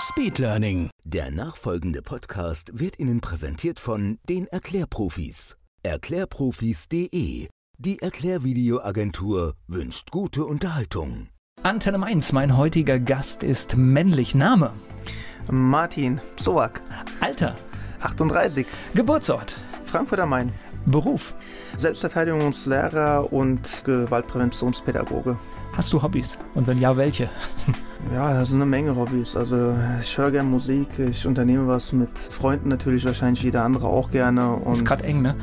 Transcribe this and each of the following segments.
Speedlearning. Der nachfolgende Podcast wird Ihnen präsentiert von den Erklärprofis. Erklärprofis.de. Die Erklärvideoagentur wünscht gute Unterhaltung. Antenne Mainz, mein heutiger Gast ist männlich. Name, Martin Zowak, Alter, 38, Geburtsort, Frankfurt am Main, Beruf. Selbstverteidigungslehrer und Gewaltpräventionspädagoge. Hast du Hobbys? Und wenn ja, welche? Ja, das sind eine Menge Hobbys. Also ich höre gerne Musik, ich unternehme was mit Freunden natürlich, wahrscheinlich jeder andere auch gerne. Und Ist gerade eng, ne?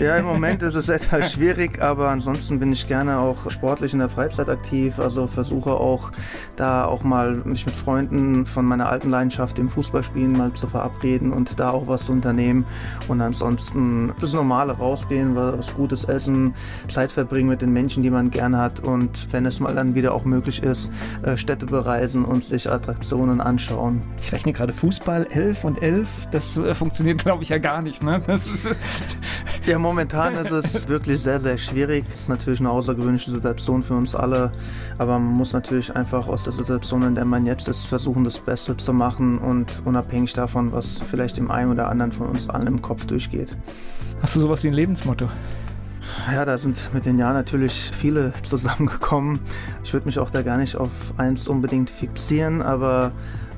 ja, im Moment ist es etwas schwierig, aber ansonsten bin ich gerne auch sportlich in der Freizeit aktiv. Also versuche auch da auch mal mich mit Freunden von meiner alten Leidenschaft im Fußballspielen mal zu verabreden und da auch was zu unternehmen. Und ansonsten das Normale rausgehen, was Gutes essen, Zeit verbringen mit den Menschen, die man gerne hat und wenn es mal dann wieder auch möglich ist, äh, Städte bereisen und sich Attraktionen anschauen. Ich rechne gerade Fußball, 11 und 11. Das äh, funktioniert, glaube ich, ja gar nicht, ne? Das ist, äh, Ja, momentan ist es wirklich sehr, sehr schwierig. Es ist natürlich eine außergewöhnliche Situation für uns alle, aber man muss natürlich einfach aus der Situation, in der man jetzt ist, versuchen, das Beste zu machen und unabhängig davon, was vielleicht dem einen oder anderen von uns allen im Kopf durchgeht. hast du sowas wie ein Lebensmotto? Ja, da sind mit den Jahren natürlich viele zusammengekommen. Ich würde mich auch da gar nicht auf eins unbedingt fixieren, aber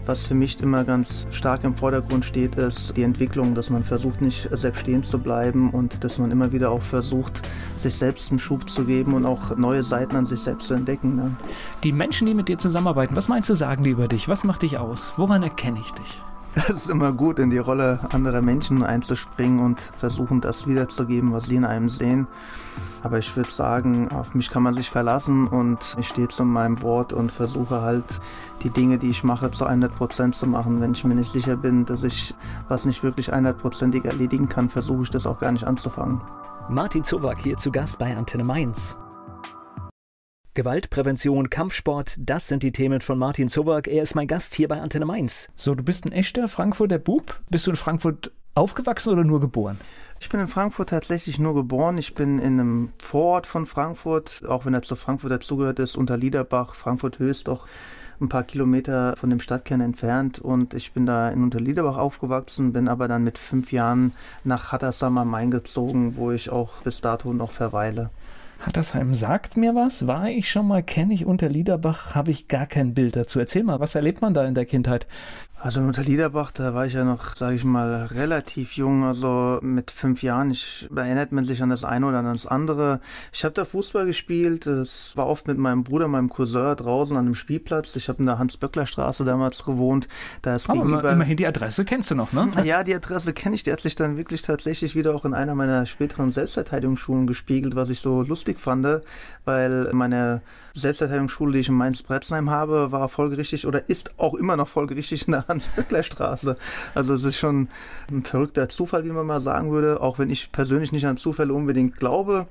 was für mich immer ganz stark im Vordergrund steht, ist die Entwicklung, dass man versucht, nicht selbst stehen zu bleiben und dass man immer wieder auch versucht, sich selbst einen Schub zu geben und auch neue Seiten an sich selbst zu entdecken. Ne? Die Menschen, die mit dir zusammenarbeiten, was meinst du, sagen die über dich? Was macht dich aus? Woran erkenne ich dich? Es ist immer gut, in die Rolle anderer Menschen einzuspringen und versuchen, das wiederzugeben, was sie in einem sehen. Aber ich würde sagen, auf mich kann man sich verlassen und ich stehe zu meinem Wort und versuche halt die Dinge, die ich mache, zu 100% zu machen. Wenn ich mir nicht sicher bin, dass ich was nicht wirklich 100%ig erledigen kann, versuche ich das auch gar nicht anzufangen. Martin Zowak hier zu Gast bei Antenne Mainz. Gewaltprävention, Kampfsport, das sind die Themen von Martin Zowak. Er ist mein Gast hier bei Antenne Mainz. So, du bist ein echter Frankfurter Bub. Bist du in Frankfurt aufgewachsen oder nur geboren? Ich bin in Frankfurt tatsächlich nur geboren. Ich bin in einem Vorort von Frankfurt, auch wenn er zu Frankfurt dazugehört ist, unter Liederbach, Frankfurt Höchst, doch ein paar Kilometer von dem Stadtkern entfernt. Und ich bin da in Unterliederbach aufgewachsen, bin aber dann mit fünf Jahren nach Hattersam am Main gezogen, wo ich auch bis dato noch verweile. Hattersheim sagt mir was. War ich schon mal, kenne ich Unterliederbach, habe ich gar kein Bild dazu. Erzähl mal, was erlebt man da in der Kindheit? Also in Unterliederbach, da war ich ja noch, sage ich mal, relativ jung, also mit fünf Jahren. Ich da erinnert man sich an das eine oder an das andere. Ich habe da Fußball gespielt. Es war oft mit meinem Bruder, meinem Cousin draußen an einem Spielplatz. Ich habe in der Hans-Böckler-Straße damals gewohnt. Da ist Aber gegenüber. immerhin die Adresse kennst du noch, ne? Ja, die Adresse kenne ich. Die hat sich dann wirklich tatsächlich wieder auch in einer meiner späteren Selbstverteidigungsschulen gespiegelt, was ich so lustig fand, weil meine Selbstverteidigungsschule, die ich in Mainz-Bretzheim habe, war folgerichtig oder ist auch immer noch folgerichtig in der Hans-Böckler-Straße. Also es ist schon ein verrückter Zufall, wie man mal sagen würde, auch wenn ich persönlich nicht an Zufälle unbedingt glaube.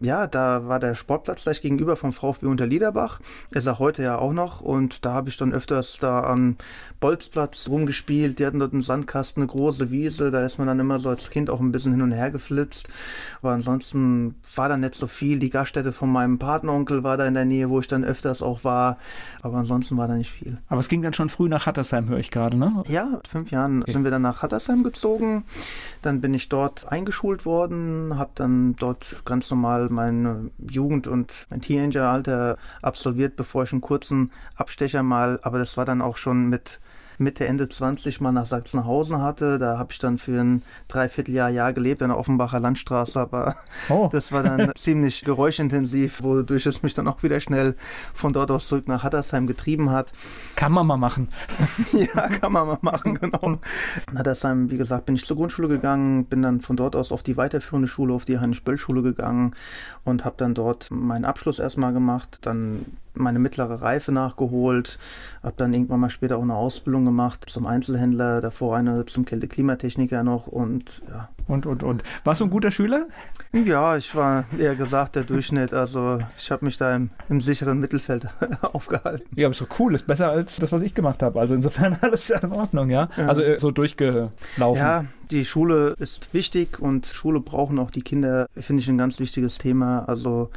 Ja, da war der Sportplatz gleich gegenüber vom VfB Unterliederbach. Ist er heute ja auch noch und da habe ich dann öfters da am Bolzplatz rumgespielt. Die hatten dort einen Sandkasten, eine große Wiese, da ist man dann immer so als Kind auch ein bisschen hin und her geflitzt. Aber ansonsten war da nicht so viel. Die Gaststätte von meinem Patenonkel war da in der Nähe, wo ich dann öfters auch war. Aber ansonsten war da nicht viel. Aber es ging dann schon früh nach Hattersheim, höre ich gerade, ne? Ja, mit fünf Jahren sind wir dann nach Hattersheim gezogen. Dann bin ich dort eingeschult worden, habe dann dort ganz normal meine Jugend und mein Teenageralter absolviert, bevor ich einen kurzen Abstecher mal, aber das war dann auch schon mit Mitte, Ende 20 mal nach Sachsenhausen hatte. Da habe ich dann für ein Dreivierteljahr Jahr gelebt an der Offenbacher Landstraße, aber Oh. das war dann ziemlich geräuschintensiv, wodurch es mich dann auch wieder schnell von dort aus zurück nach Hattersheim getrieben hat. Kann man mal machen. Ja, kann man mal machen, genau. In Hattersheim, wie gesagt, bin ich zur Grundschule gegangen, bin dann von dort aus auf die weiterführende Schule, auf die Heinrich-Böll-Schule gegangen und habe dann dort meinen Abschluss erstmal gemacht. Dann meine mittlere Reife nachgeholt, habe dann irgendwann mal später auch eine Ausbildung gemacht zum Einzelhändler, davor eine zum Kälte-Klimatechniker noch und ja. Und, und, und. Warst du ein guter Schüler? Ja, ich war eher gesagt der Durchschnitt. Also ich habe mich da im, im, sicheren Mittelfeld aufgehalten. Ja, aber ist doch cool. Ist besser als das, was ich gemacht habe. Also insofern alles in Ordnung, ja? ja. Also äh, so durchgelaufen. Ja, die Schule ist wichtig und Schule brauchen auch die Kinder, finde ich ein ganz wichtiges Thema. Also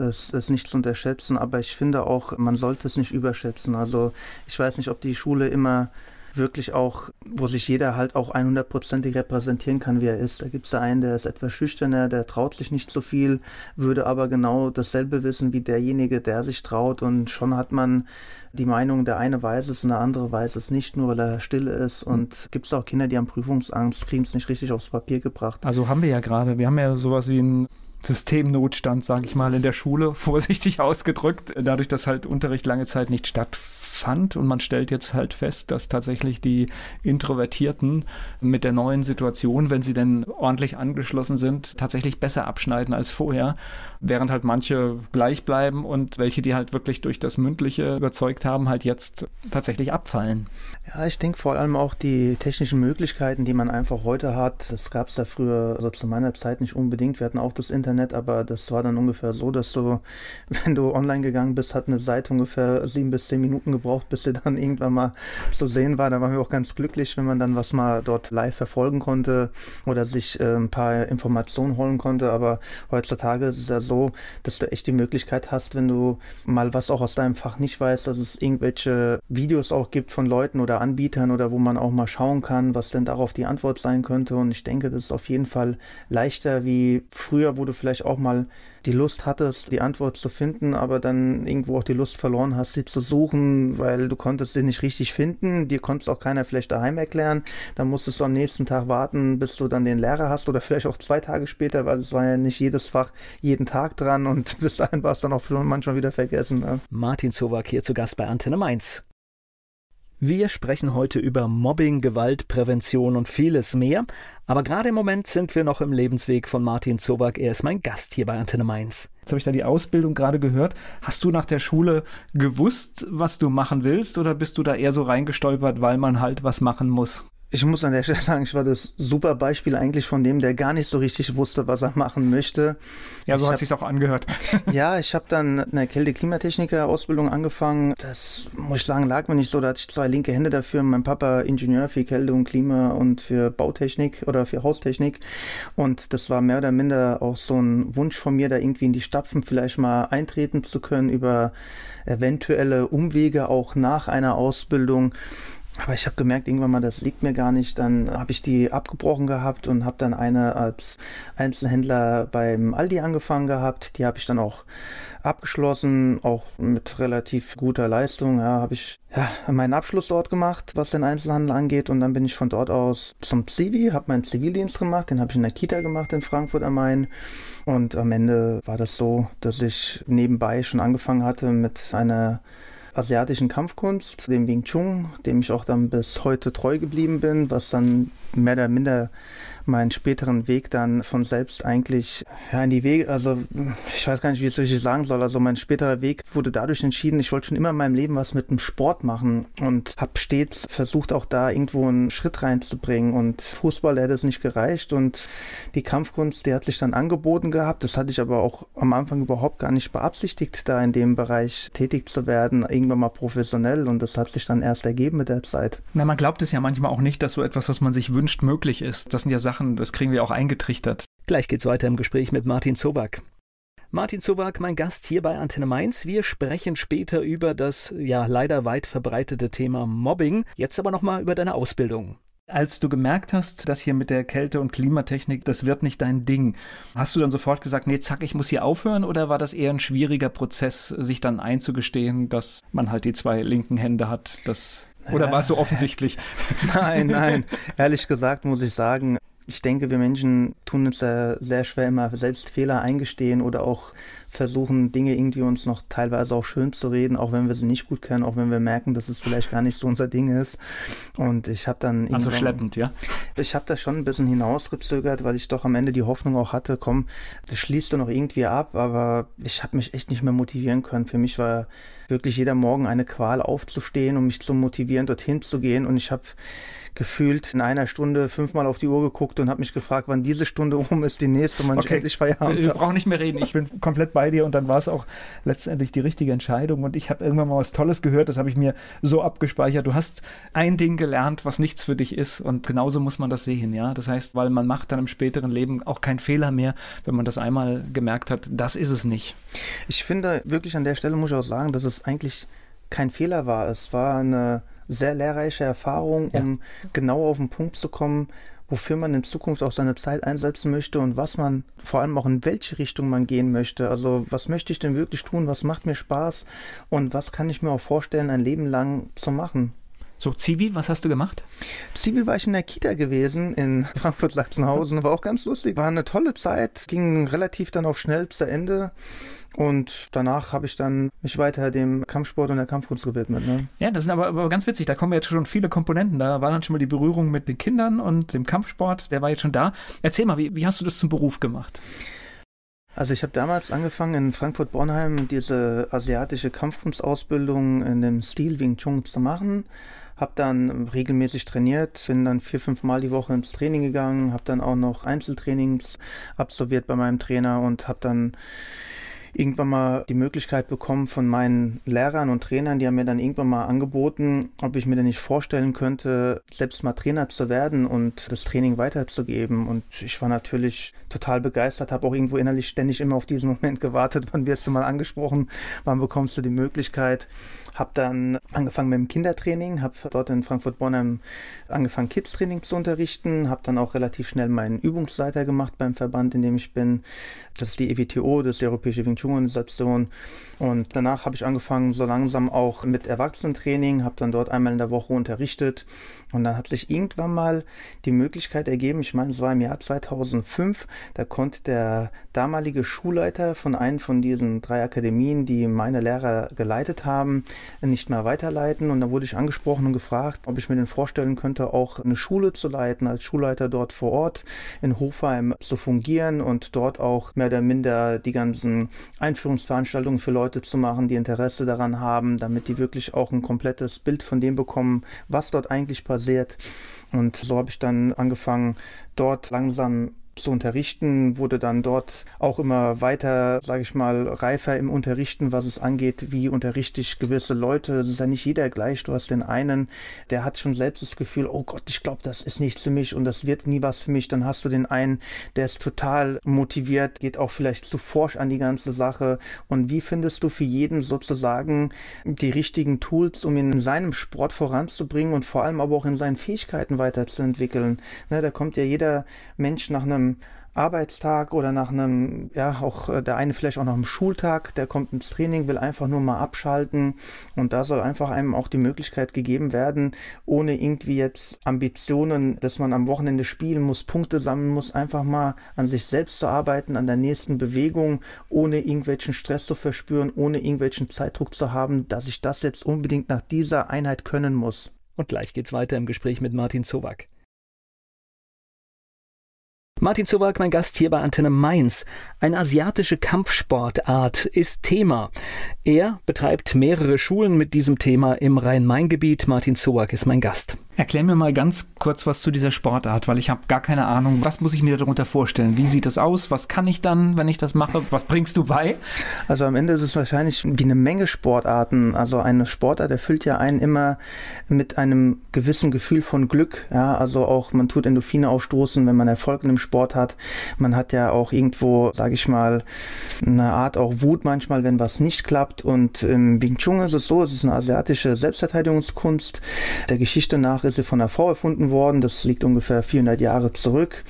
das ist nicht zu unterschätzen, aber ich finde auch, man sollte es nicht überschätzen. Also ich weiß nicht, ob die Schule immer wirklich auch, wo sich jeder halt auch 100%ig repräsentieren kann, wie er ist. Da gibt es einen, der ist etwas schüchterner, der traut sich nicht so viel, würde aber genau dasselbe wissen wie derjenige, der sich traut und schon hat man die Meinung, der eine weiß es und der andere weiß es nicht, nur weil er still ist. Und gibt es auch Kinder, die haben Prüfungsangst, kriegen es nicht richtig aufs Papier gebracht. Also haben wir ja gerade, wir haben ja sowas wie ein Systemnotstand, sage ich mal, in der Schule, vorsichtig ausgedrückt, dadurch, dass halt Unterricht lange Zeit nicht stattfand. Und man stellt jetzt halt fest, dass tatsächlich die Introvertierten mit der neuen Situation, wenn sie denn ordentlich angeschlossen sind, tatsächlich besser abschneiden als vorher, während halt manche gleich bleiben und welche, die halt wirklich durch das Mündliche überzeugt haben, halt jetzt tatsächlich abfallen. Ja, ich denke vor allem auch die technischen Möglichkeiten, die man einfach heute hat, das gab es ja früher, also zu meiner Zeit nicht unbedingt. Wir hatten auch das Internet aber das war dann ungefähr so, dass du, wenn du online gegangen bist, hat eine Seite ungefähr sieben bis zehn Minuten gebraucht, bis sie dann irgendwann mal zu sehen war. Da waren wir auch ganz glücklich, wenn man dann was mal dort live verfolgen konnte oder sich äh, ein paar Informationen holen konnte. Aber heutzutage ist ja so, dass du echt die Möglichkeit hast, wenn du mal was auch aus deinem Fach nicht weißt, dass es irgendwelche Videos auch gibt von Leuten oder Anbietern oder wo man auch mal schauen kann, was denn darauf die Antwort sein könnte. Und ich denke, das ist auf jeden Fall leichter wie früher, wo du vielleicht auch mal die Lust hattest, die Antwort zu finden, aber dann irgendwo auch die Lust verloren hast, sie zu suchen, weil du konntest sie nicht richtig finden. Dir konnte es auch keiner vielleicht daheim erklären. Dann musstest du am nächsten Tag warten, bis du dann den Lehrer hast oder vielleicht auch zwei Tage später, weil es war ja nicht jedes Fach jeden Tag dran und bis dahin war es dann auch manchmal wieder vergessen. Ne? Martin Zowak hier zu Gast bei Antenne Mainz. Wir sprechen heute über Mobbing, Gewalt, Prävention und vieles mehr. Aber gerade im Moment sind wir noch im Lebensweg von Martin Zowak. Er ist mein Gast hier bei Antenne Mainz. Jetzt habe ich da die Ausbildung gerade gehört. Hast du nach der Schule gewusst, was du machen willst, oder bist du da eher so reingestolpert, weil man halt was machen muss? Ich muss an der Stelle sagen, ich war das super Beispiel eigentlich von dem, der gar nicht so richtig wusste, was er machen möchte. Ja, so ich hat sich's auch angehört. ja, ich habe dann eine Kälte-Klimatechniker-Ausbildung angefangen. Das muss ich sagen, lag mir nicht so. Da hatte ich zwei linke Hände dafür. Mein Papa Ingenieur für Kälte und Klima und für Bautechnik oder für Haustechnik. Und das war mehr oder minder auch so ein Wunsch von mir, da irgendwie in die Stapfen vielleicht mal eintreten zu können über eventuelle Umwege auch nach einer Ausbildung. Aber ich habe gemerkt, irgendwann mal, das liegt mir gar nicht. Dann habe ich die abgebrochen gehabt und habe dann eine als Einzelhändler beim Aldi angefangen gehabt. Die habe ich dann auch abgeschlossen, auch mit relativ guter Leistung. Ja, habe ich ja, meinen Abschluss dort gemacht, was den Einzelhandel angeht. Und dann bin ich von dort aus zum Zivi, habe meinen Zivildienst gemacht. Den habe ich in der Kita gemacht in Frankfurt am Main. Und am Ende war das so, dass ich nebenbei schon angefangen hatte mit einer asiatischen Kampfkunst, dem Wing Chun, dem ich auch dann bis heute treu geblieben bin, was dann mehr oder minder meinen späteren Weg dann von selbst eigentlich ja, in die Wege, also ich weiß gar nicht, wie ich es richtig sagen soll. Also mein späterer Weg wurde dadurch entschieden, ich wollte schon immer in meinem Leben was mit dem Sport machen und habe stets versucht, auch da irgendwo einen Schritt reinzubringen. Und Fußball hätte es nicht gereicht und die Kampfkunst, die hat sich dann angeboten gehabt. Das hatte ich aber auch am Anfang überhaupt gar nicht beabsichtigt, da in dem Bereich tätig zu werden, irgendwann mal professionell. Und das hat sich dann erst ergeben mit der Zeit. Na, man glaubt es ja manchmal auch nicht, dass so etwas, was man sich wünscht, möglich ist. Das sind ja Sachen, Sachen, das kriegen wir auch eingetrichtert. Gleich geht's weiter im Gespräch mit Martin Zowak. Martin Zowak, mein Gast hier bei Antenne Mainz. Wir sprechen später über das ja leider weit verbreitete Thema Mobbing. Jetzt aber nochmal über deine Ausbildung. Als du gemerkt hast, dass hier mit der Kälte- und Klimatechnik, das wird nicht dein Ding, hast du dann sofort gesagt, nee, zack, ich muss hier aufhören? Oder war das eher ein schwieriger Prozess, sich dann einzugestehen, dass man halt die zwei linken Hände hat? Das, oder war es so offensichtlich? Nein, nein. Ehrlich gesagt muss ich sagen, ich denke, wir Menschen tun uns sehr, sehr schwer immer selbst Fehler eingestehen oder auch versuchen, Dinge irgendwie uns noch teilweise auch schön zu reden, auch wenn wir sie nicht gut kennen, auch wenn wir merken, dass es vielleicht gar nicht so unser Ding ist. Und ich habe dann. Also schleppend, ja? Ich habe das schon ein bisschen hinausgezögert, weil ich doch am Ende die Hoffnung auch hatte, komm, das schließt du noch irgendwie ab, aber ich habe mich echt nicht mehr motivieren können. Für mich war wirklich jeder Morgen eine Qual aufzustehen, um mich zu motivieren, dorthin zu gehen. Und ich habe gefühlt in einer Stunde fünfmal auf die Uhr geguckt und habe mich gefragt, wann diese Stunde um ist, die nächste, man okay. endlich Feierabend Wir brauchen nicht mehr reden. Ich bin komplett bei dir und dann war es auch letztendlich die richtige Entscheidung. Und ich habe irgendwann mal was Tolles gehört, das habe ich mir so abgespeichert. Du hast ein Ding gelernt, was nichts für dich ist und genauso muss man das sehen, ja. Das heißt, weil man macht dann im späteren Leben auch keinen Fehler mehr, wenn man das einmal gemerkt hat, das ist es nicht. Ich finde wirklich an der Stelle muss ich auch sagen, dass es eigentlich kein Fehler war. Es war eine sehr lehrreiche Erfahrung, um ja. genau auf den Punkt zu kommen, wofür man in Zukunft auch seine Zeit einsetzen möchte und was man vor allem auch in welche Richtung man gehen möchte. Also was möchte ich denn wirklich tun, was macht mir Spaß und was kann ich mir auch vorstellen, ein Leben lang zu machen. So, Zivi, was hast du gemacht? Zivi war ich in der Kita gewesen in Frankfurt-Sachsenhausen. War auch ganz lustig. War eine tolle Zeit, ging relativ dann auch schnell zu Ende. Und danach habe ich dann mich weiter dem Kampfsport und der Kampfkunst gewidmet. Ne? Ja, das sind aber, aber ganz witzig. Da kommen jetzt schon viele Komponenten. Da war dann schon mal die Berührung mit den Kindern und dem Kampfsport. Der war jetzt schon da. Erzähl mal, wie, wie hast du das zum Beruf gemacht? Also ich habe damals angefangen in Frankfurt-Bornheim diese asiatische Kampfkunstausbildung in dem Stil Wing Chun zu machen habe dann regelmäßig trainiert, bin dann vier, fünf Mal die Woche ins Training gegangen, habe dann auch noch Einzeltrainings absolviert bei meinem Trainer und habe dann irgendwann mal die Möglichkeit bekommen von meinen Lehrern und Trainern, die haben mir dann irgendwann mal angeboten, ob ich mir denn nicht vorstellen könnte, selbst mal Trainer zu werden und das Training weiterzugeben. Und ich war natürlich total begeistert, habe auch irgendwo innerlich ständig immer auf diesen Moment gewartet, wann wirst du mal angesprochen, wann bekommst du die Möglichkeit. Habe dann angefangen mit dem Kindertraining, habe dort in Frankfurt-Bornheim angefangen, Kids-Training zu unterrichten, habe dann auch relativ schnell meinen Übungsleiter gemacht beim Verband, in dem ich bin. Das ist die EWTO, das ist die Europäische Wing Chun-Organisation. Und danach habe ich angefangen, so langsam auch mit Erwachsenentraining, habe dann dort einmal in der Woche unterrichtet. Und dann hat sich irgendwann mal die Möglichkeit ergeben, ich meine, es war im Jahr 2005, da konnte der damalige Schulleiter von einem von diesen drei Akademien, die meine Lehrer geleitet haben, nicht mehr weiterleiten. Und da wurde ich angesprochen und gefragt, ob ich mir denn vorstellen könnte, auch eine Schule zu leiten, als Schulleiter dort vor Ort in Hofheim zu fungieren und dort auch mehr oder minder die ganzen Einführungsveranstaltungen für Leute zu machen, die Interesse daran haben, damit die wirklich auch ein komplettes Bild von dem bekommen, was dort eigentlich passiert. Und so habe ich dann angefangen, dort langsam zu unterrichten, wurde dann dort auch immer weiter, sage ich mal, reifer im Unterrichten, was es angeht, wie unterrichte ich gewisse Leute. Es ist ja nicht jeder gleich. Du hast den einen, der hat schon selbst das Gefühl, oh Gott, ich glaube, das ist nichts für mich und das wird nie was für mich. Dann hast du den einen, der ist total motiviert, geht auch vielleicht zu forsch an die ganze Sache. Und wie findest du für jeden sozusagen die richtigen Tools, um ihn in seinem Sport voranzubringen und vor allem aber auch in seinen Fähigkeiten weiterzuentwickeln? Ne, da kommt ja jeder Mensch nach einem Arbeitstag oder nach einem, ja, auch äh, der eine vielleicht auch nach einem Schultag, der kommt ins Training, will einfach nur mal abschalten und da soll einfach einem auch die Möglichkeit gegeben werden, ohne irgendwie jetzt Ambitionen, dass man am Wochenende spielen muss, Punkte sammeln muss, einfach mal an sich selbst zu arbeiten, an der nächsten Bewegung, ohne irgendwelchen Stress zu verspüren, ohne irgendwelchen Zeitdruck zu haben, dass ich das jetzt unbedingt nach dieser Einheit können muss. Und gleich geht's weiter im Gespräch mit Martin Zowak. Martin Zowak, mein Gast hier bei Antenne Mainz. Eine asiatische Kampfsportart ist Thema. Er betreibt mehrere Schulen mit diesem Thema im Rhein-Main-Gebiet. Martin Zowak ist mein Gast. Erklär mir mal ganz kurz was zu dieser Sportart, weil ich habe gar keine Ahnung. Was muss ich mir darunter vorstellen? Wie sieht das aus? Was kann ich dann, wenn ich das mache? Was bringst du bei? Also am Ende ist es wahrscheinlich wie eine Menge Sportarten. Also eine Sportart erfüllt ja einen immer mit einem gewissen Gefühl von Glück. Ja, also auch man tut Endorphine ausstoßen, wenn man Erfolg in einem Sport hat. Man hat ja auch irgendwo, sage ich mal, eine Art auch Wut manchmal, wenn was nicht klappt. Und im Wing Chun ist es so, es ist eine asiatische Selbstverteidigungskunst. Der Geschichte nach ist sie von einer Frau erfunden worden. Das liegt ungefähr 400 Jahre zurück.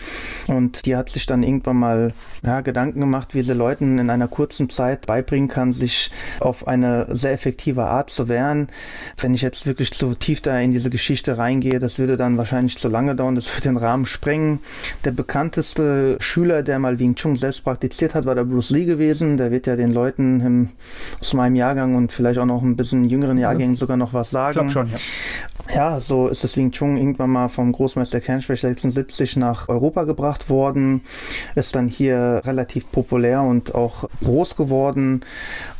Und die hat sich dann irgendwann mal ja, Gedanken gemacht, wie sie Leuten in einer kurzen Zeit beibringen kann, sich auf eine sehr effektive Art zu wehren. Wenn ich jetzt wirklich zu tief da in diese Geschichte reingehe, das würde dann wahrscheinlich zu lange dauern, das würde den Rahmen sprengen. Der bekannteste Schüler, der mal Wing Chun selbst praktiziert hat, war der Bruce Lee gewesen. Der wird ja den Leuten im, aus meinem Jahrgang und vielleicht auch noch ein bisschen jüngeren Jahrgängen sogar noch was sagen. Ich schon, ja. Ja, so ist das Wing Chun irgendwann mal vom Großmeister Kernspech 76 nach Europa gebracht worden, ist dann hier relativ populär und auch groß geworden.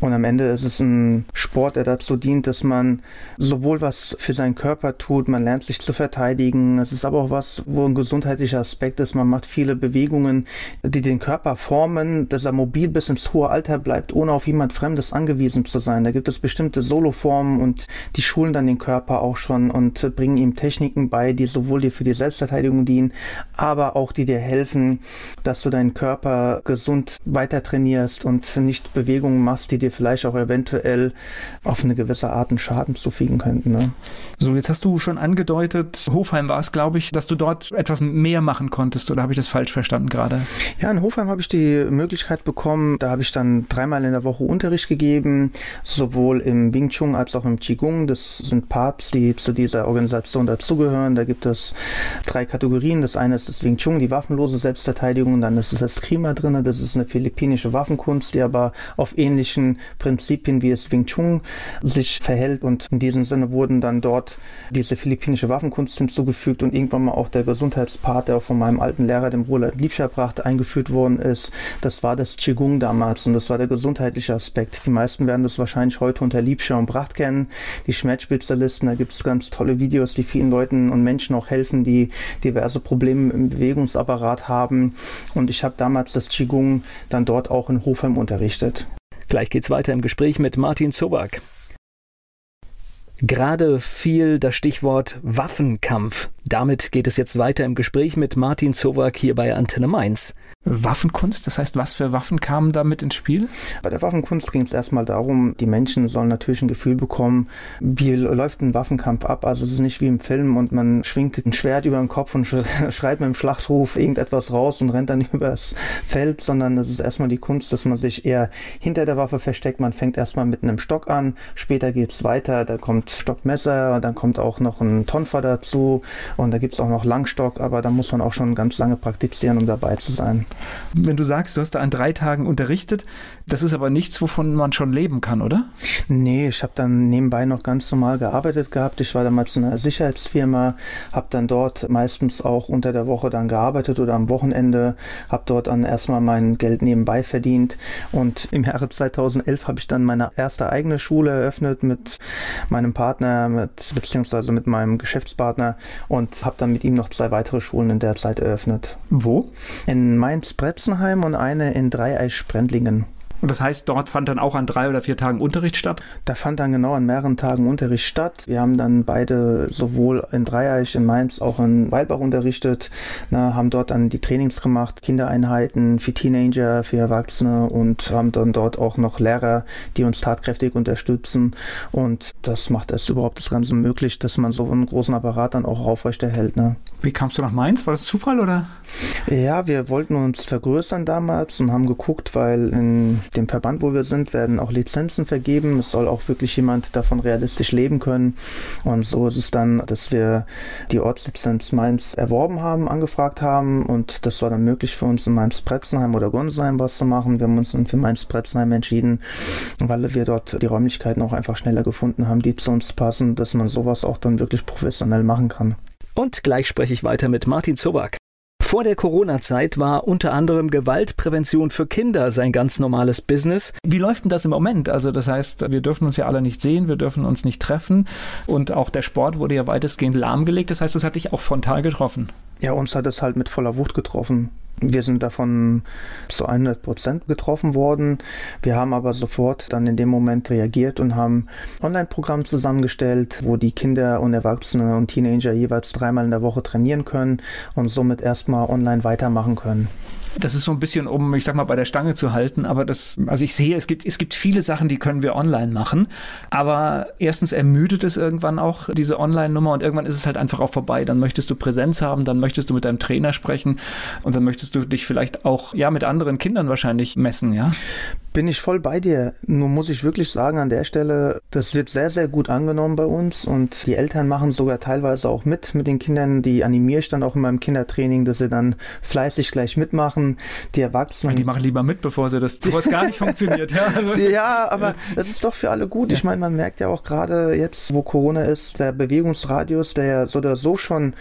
Und am Ende ist es ein Sport, der dazu dient, dass man sowohl was für seinen Körper tut, man lernt sich zu verteidigen, es ist aber auch was, wo ein gesundheitlicher Aspekt ist, man macht viele Bewegungen, die den Körper formen, dass er mobil bis ins hohe Alter bleibt, ohne auf jemand Fremdes angewiesen zu sein. Da gibt es bestimmte Soloformen und die schulen dann den Körper auch schon und bringen ihm Techniken bei, die sowohl dir für die Selbstverteidigung dienen, aber auch die dir helfen, dass du deinen Körper gesund weiter trainierst und nicht Bewegungen machst, die dir vielleicht auch eventuell auf eine gewisse Art einen Schaden zufügen könnten. Ne? So, jetzt hast du schon angedeutet, Hofheim war es, glaube ich, dass du dort etwas mehr machen konntest, oder habe ich das falsch verstanden gerade? Ja, in Hofheim habe ich die Möglichkeit bekommen, da habe ich dann dreimal in der Woche Unterricht gegeben, sowohl im Wing Chun als auch im Qigong. Das sind Parts, die zu dieser dieser Organisation dazugehören. Da gibt es drei Kategorien. Das eine ist das Wing Chun, die waffenlose Selbstverteidigung. Dann ist es das Eskrima drin. Das ist eine philippinische Waffenkunst, die aber auf ähnlichen Prinzipien wie es Wing Chun sich verhält. Und in diesem Sinne wurden dann dort diese philippinische Waffenkunst hinzugefügt und irgendwann mal auch der Gesundheitspart, der von meinem alten Lehrer, dem Roland Liebscherbracht, eingeführt worden ist. Das war das Qigong damals und das war der gesundheitliche Aspekt. Die meisten werden das wahrscheinlich heute unter Liebscher und Bracht kennen. Die Schmerzspezialisten, da gibt es ganz tolle Videos, die vielen Leuten und Menschen auch helfen, die diverse Probleme im Bewegungsapparat haben. Und ich habe damals das Qigong dann dort auch in Hofheim unterrichtet. Gleich geht's weiter im Gespräch mit Martin Zowak. Gerade fiel das Stichwort Waffenkampf. Damit geht es jetzt weiter im Gespräch mit Martin Zowak hier bei Antenne Mainz. Waffenkunst, das heißt, was für Waffen kamen damit ins Spiel? Bei der Waffenkunst ging es erstmal darum, die Menschen sollen natürlich ein Gefühl bekommen, wie läuft ein Waffenkampf ab. Also es ist nicht wie im Film und man schwingt ein Schwert über den Kopf und schreit mit dem Schlachtruf irgendetwas raus und rennt dann übers Feld, sondern es ist erstmal die Kunst, dass man sich eher hinter der Waffe versteckt. Man fängt erstmal mit einem Stock an, später geht es weiter, da kommt Stockmesser, dann kommt auch noch ein Tonfa dazu und da gibt es auch noch Langstock, aber da muss man auch schon ganz lange praktizieren, um dabei zu sein. Wenn du sagst, du hast da an drei Tagen unterrichtet, das ist aber nichts, wovon man schon leben kann, oder? Nee, ich habe dann nebenbei noch ganz normal gearbeitet gehabt. Ich war damals in einer Sicherheitsfirma, habe dann dort meistens auch unter der Woche dann gearbeitet oder am Wochenende, habe dort dann erstmal mein Geld nebenbei verdient und im Jahre 2011 habe ich dann meine erste eigene Schule eröffnet mit meinem Partner, mit, beziehungsweise mit meinem Geschäftspartner und habe dann mit ihm noch zwei weitere Schulen in der Zeit eröffnet. Wo? In Mainz-Bretzenheim und eine in Dreieich-Sprendlingen. Und das heißt, dort fand dann auch an drei oder vier Tagen Unterricht statt? Da fand dann genau an mehreren Tagen Unterricht statt. Wir haben dann beide sowohl in Dreieich, in Mainz, auch in Weilbach unterrichtet, na, haben dort dann die Trainings gemacht, Kindereinheiten für Teenager, für Erwachsene und haben dann dort auch noch Lehrer, die uns tatkräftig unterstützen. Und das macht es überhaupt das Ganze möglich, dass man so einen großen Apparat dann auch aufrechterhält. Ne? Wie kamst du nach Mainz? War das Zufall oder? Ja, wir wollten uns vergrößern damals und haben geguckt, weil in dem Verband, wo wir sind, werden auch Lizenzen vergeben. Es soll auch wirklich jemand davon realistisch leben können. Und so ist es dann, dass wir die Ortslizenz Mainz erworben haben, angefragt haben. Und das war dann möglich für uns in Mainz-Pretzenheim oder Gonsenheim was zu machen. Wir haben uns dann für Mainz-Pretzenheim entschieden, weil wir dort die Räumlichkeiten auch einfach schneller gefunden haben, die zu uns passen, dass man sowas auch dann wirklich professionell machen kann. Und gleich spreche ich weiter mit Martin Zowak. Vor der Corona-Zeit war unter anderem Gewaltprävention für Kinder sein ganz normales Business. Wie läuft denn das im Moment? Also das heißt, wir dürfen uns ja alle nicht sehen, wir dürfen uns nicht treffen und auch der Sport wurde ja weitestgehend lahmgelegt. Das heißt, das hat dich auch frontal getroffen. Ja, uns hat es halt mit voller Wucht getroffen. Wir sind davon zu 100 Prozent getroffen worden. Wir haben aber sofort dann in dem Moment reagiert und haben Online-Programm zusammengestellt, wo die Kinder und Erwachsene und Teenager jeweils dreimal in der Woche trainieren können und somit erstmal online weitermachen können. Das ist so ein bisschen, um, ich sag mal, bei der Stange zu halten. Aber das, also ich sehe, es gibt, es gibt viele Sachen, die können wir online machen. Aber erstens ermüdet es irgendwann auch diese Online-Nummer und irgendwann ist es halt einfach auch vorbei. Dann möchtest du Präsenz haben, dann möchtest du mit deinem Trainer sprechen und dann möchtest du dich vielleicht auch ja mit anderen Kindern wahrscheinlich messen, ja? Bin ich voll bei dir. Nur muss ich wirklich sagen an der Stelle, das wird sehr, sehr gut angenommen bei uns und die Eltern machen sogar teilweise auch mit mit den Kindern. Die animiere ich dann auch in meinem Kindertraining, dass sie dann fleißig gleich mitmachen. Die Erwachsenen. Die machen lieber mit, bevor sie das, bevor es gar nicht funktioniert. Ja, also. ja, aber das ist doch für alle gut. Ich meine, man merkt ja auch gerade jetzt, wo Corona ist, der Bewegungsradius, der ja so oder so schon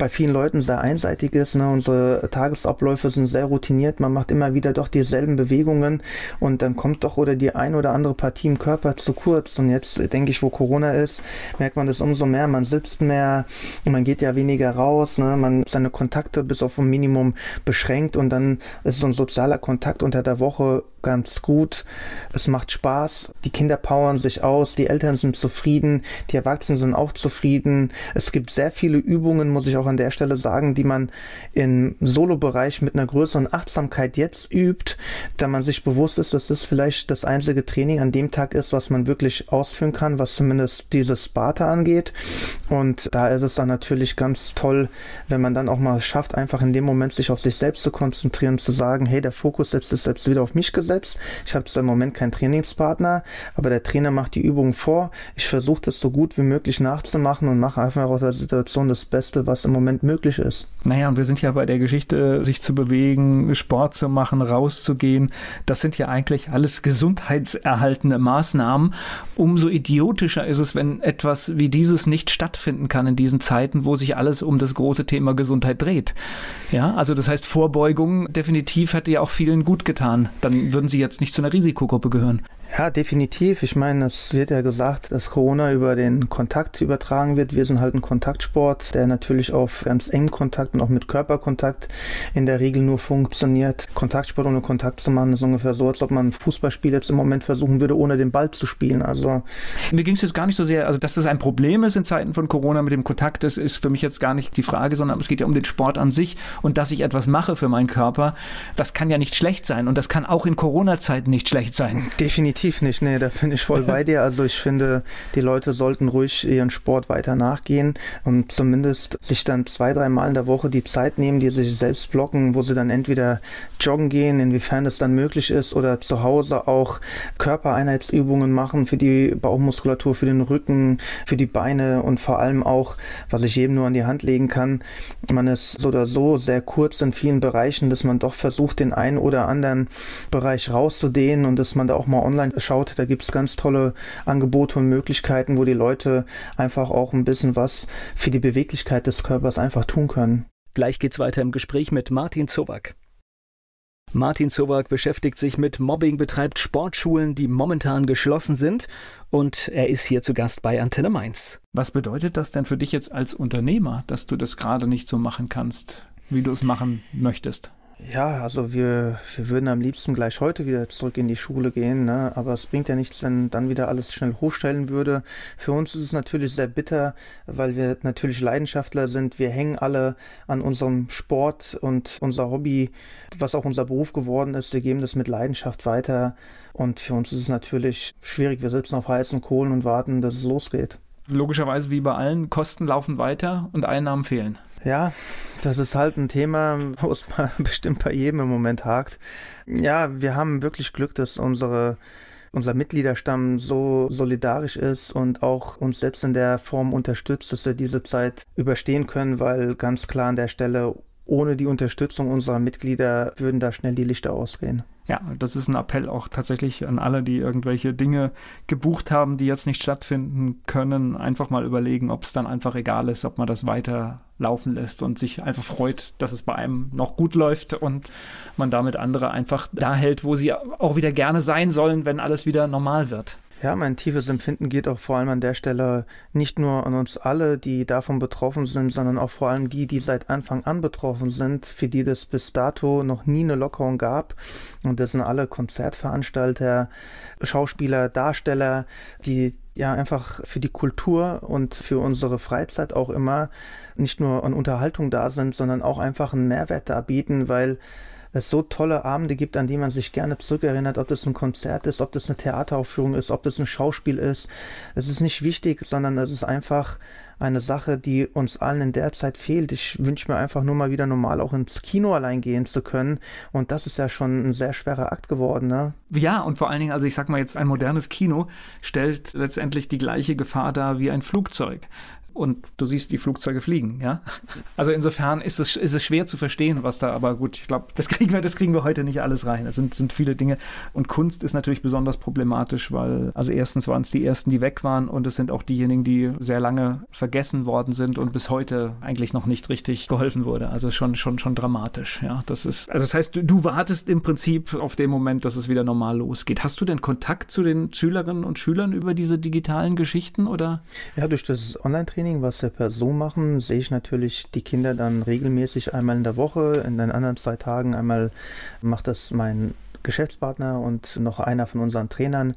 bei vielen Leuten sehr einseitig ist. Ne? Unsere Tagesabläufe sind sehr routiniert. Man macht immer wieder doch dieselben Bewegungen und dann kommt doch oder die ein oder andere Partie im Körper zu kurz. Und jetzt denke ich, wo Corona ist, merkt man das umso mehr. Man sitzt mehr, man geht ja weniger raus, ne? man seine Kontakte bis auf ein Minimum beschränkt und dann ist so ein sozialer Kontakt unter der Woche ganz gut. Es macht Spaß. Die Kinder powern sich aus. Die Eltern sind zufrieden. Die Erwachsenen sind auch zufrieden. Es gibt sehr viele Übungen, muss ich auch an der Stelle sagen, die man im Solo-Bereich mit einer größeren Achtsamkeit jetzt übt, da man sich bewusst ist, dass das vielleicht das einzige Training an dem Tag ist, was man wirklich ausführen kann, was zumindest dieses Sparta angeht. Und da ist es dann natürlich ganz toll, wenn man dann auch mal schafft, einfach in dem Moment sich auf sich selbst zu konzentrieren, zu sagen, hey, der Fokus setzt ist jetzt wieder auf mich gesetzt umgesetzt. Ich habe zwar im Moment keinen Trainingspartner, aber der Trainer macht die Übung vor. Ich versuche das so gut wie möglich nachzumachen und mache einfach aus der Situation das Beste, was im Moment möglich ist. Naja, und wir sind ja bei der Geschichte, sich zu bewegen, Sport zu machen, rauszugehen. Das sind ja eigentlich alles gesundheitserhaltende Maßnahmen. Umso idiotischer ist es, wenn etwas wie dieses nicht stattfinden kann in diesen Zeiten, wo sich alles um das große Thema Gesundheit dreht. Ja, also das heißt, Vorbeugung definitiv hätte ja auch vielen gut getan. Dann würden sie jetzt nicht zu einer Risikogruppe gehören. Ja, definitiv. Ich meine, es wird ja gesagt, dass Corona über den Kontakt übertragen wird. Wir sind halt ein Kontaktsport, der natürlich auf ganz engem Kontakt und auch mit Körperkontakt in der Regel nur funktioniert. Kontaktsport ohne Kontakt zu machen ist ungefähr so, als ob man ein Fußballspiel jetzt im Moment versuchen würde, ohne den Ball zu spielen. Also mir ging es jetzt gar nicht so sehr, also dass das ein Problem ist in Zeiten von Corona mit dem Kontakt, das ist für mich jetzt gar nicht die Frage, sondern es geht ja um den Sport an sich und dass ich etwas mache für meinen Körper. Das kann ja nicht schlecht sein und das kann auch in Corona-Zeiten nicht schlecht sein. Definitiv definitiv nicht. Nee, da bin ich voll bei dir. Also ich finde, die Leute sollten ruhig ihren Sport weiter nachgehen und zumindest sich dann zwei, drei Mal in der Woche die Zeit nehmen, die sich selbst blocken, wo sie dann entweder joggen gehen, inwiefern das dann möglich ist, oder zu Hause auch Körpereinheitsübungen machen für die Bauchmuskulatur, für den Rücken, für die Beine und vor allem auch, was ich jedem nur an die Hand legen kann, man ist so oder so sehr kurz in vielen Bereichen, dass man doch versucht, den einen oder anderen Bereich rauszudehnen und dass man da auch mal online schaut, da gibt es ganz tolle Angebote und Möglichkeiten, wo die Leute einfach auch ein bisschen was für die Beweglichkeit des Körpers einfach tun können. Gleich geht's weiter im Gespräch mit Martin Zowak. Martin Zowak beschäftigt sich mit Mobbing, betreibt Sportschulen, die momentan geschlossen sind und er ist hier zu Gast bei Antenne Mainz. Was bedeutet das denn für dich jetzt als Unternehmer, dass du das gerade nicht so machen kannst, wie du es machen möchtest? Ja, also wir, wir würden am liebsten gleich heute wieder zurück in die Schule gehen, ne? aber es bringt ja nichts, wenn dann wieder alles schnell hochstellen würde. Für uns ist es natürlich sehr bitter, weil wir natürlich Leidenschaftler sind. Wir hängen alle an unserem Sport und unser Hobby, was auch unser Beruf geworden ist. Wir geben das mit Leidenschaft weiter und für uns ist es natürlich schwierig. Wir sitzen auf heißen Kohlen und warten, dass es losgeht logischerweise wie bei allen, Kosten laufen weiter und Einnahmen fehlen. Ja, das ist halt ein Thema, wo es bestimmt bei jedem im Moment hakt. Ja, wir haben wirklich Glück, dass unsere unser Mitgliederstamm so solidarisch ist und auch uns selbst in der Form unterstützt, dass wir diese Zeit überstehen können, weil ganz klar an der Stelle ohne die Unterstützung unserer Mitglieder würden da schnell die Lichter ausgehen. Ja, das ist ein Appell auch tatsächlich an alle, die irgendwelche Dinge gebucht haben, die jetzt nicht stattfinden können. Einfach mal überlegen, ob es dann einfach egal ist, ob man das weiter laufen lässt und sich einfach freut, dass es bei einem noch gut läuft und man damit andere einfach da hält, wo sie auch wieder gerne sein sollen, wenn alles wieder normal wird. Ja, mein tiefes Empfinden geht auch vor allem an der Stelle nicht nur an uns alle, die davon betroffen sind, sondern auch vor allem die, die seit Anfang an betroffen sind, für die das bis dato noch nie eine Lockerung gab. Und das sind alle Konzertveranstalter, Schauspieler, Darsteller, die ja einfach für die Kultur und für unsere Freizeit auch immer nicht nur an Unterhaltung da sind, sondern auch einfach einen Mehrwert da bieten, weil es so tolle Abende gibt, an die man sich gerne zurückerinnert, ob das ein Konzert ist, ob das eine Theateraufführung ist, ob das ein Schauspiel ist. Es ist nicht wichtig, sondern es ist einfach eine Sache, die uns allen in der Zeit fehlt. Ich wünsche mir einfach nur mal wieder normal auch ins Kino allein gehen zu können. Und das ist ja schon ein sehr schwerer Akt geworden. Ne? Ja, und vor allen Dingen, also ich sag mal jetzt, ein modernes Kino stellt letztendlich die gleiche Gefahr dar wie ein Flugzeug und du siehst die Flugzeuge fliegen, ja. Also insofern ist es, ist es schwer zu verstehen, was da, aber gut, ich glaube, das kriegen wir, das kriegen wir heute nicht alles rein. Es sind, sind viele Dinge. Und Kunst ist natürlich besonders problematisch, weil, also erstens waren es die ersten, die weg waren und es sind auch diejenigen, die sehr lange vergessen worden sind und bis heute eigentlich noch nicht richtig geholfen wurde. Also schon, schon, schon dramatisch, ja. Das ist, also das heißt, du, du wartest im Prinzip auf den Moment, dass es wieder normal losgeht. Hast du denn Kontakt zu den Schülerinnen und Schülern über diese digitalen Geschichten oder? Ja, durch das Online-Training Training, was wir per Zoom machen, sehe ich natürlich die Kinder dann regelmäßig einmal in der Woche. In den anderen zwei Tagen einmal macht das mein Geschäftspartner und noch einer von unseren Trainern.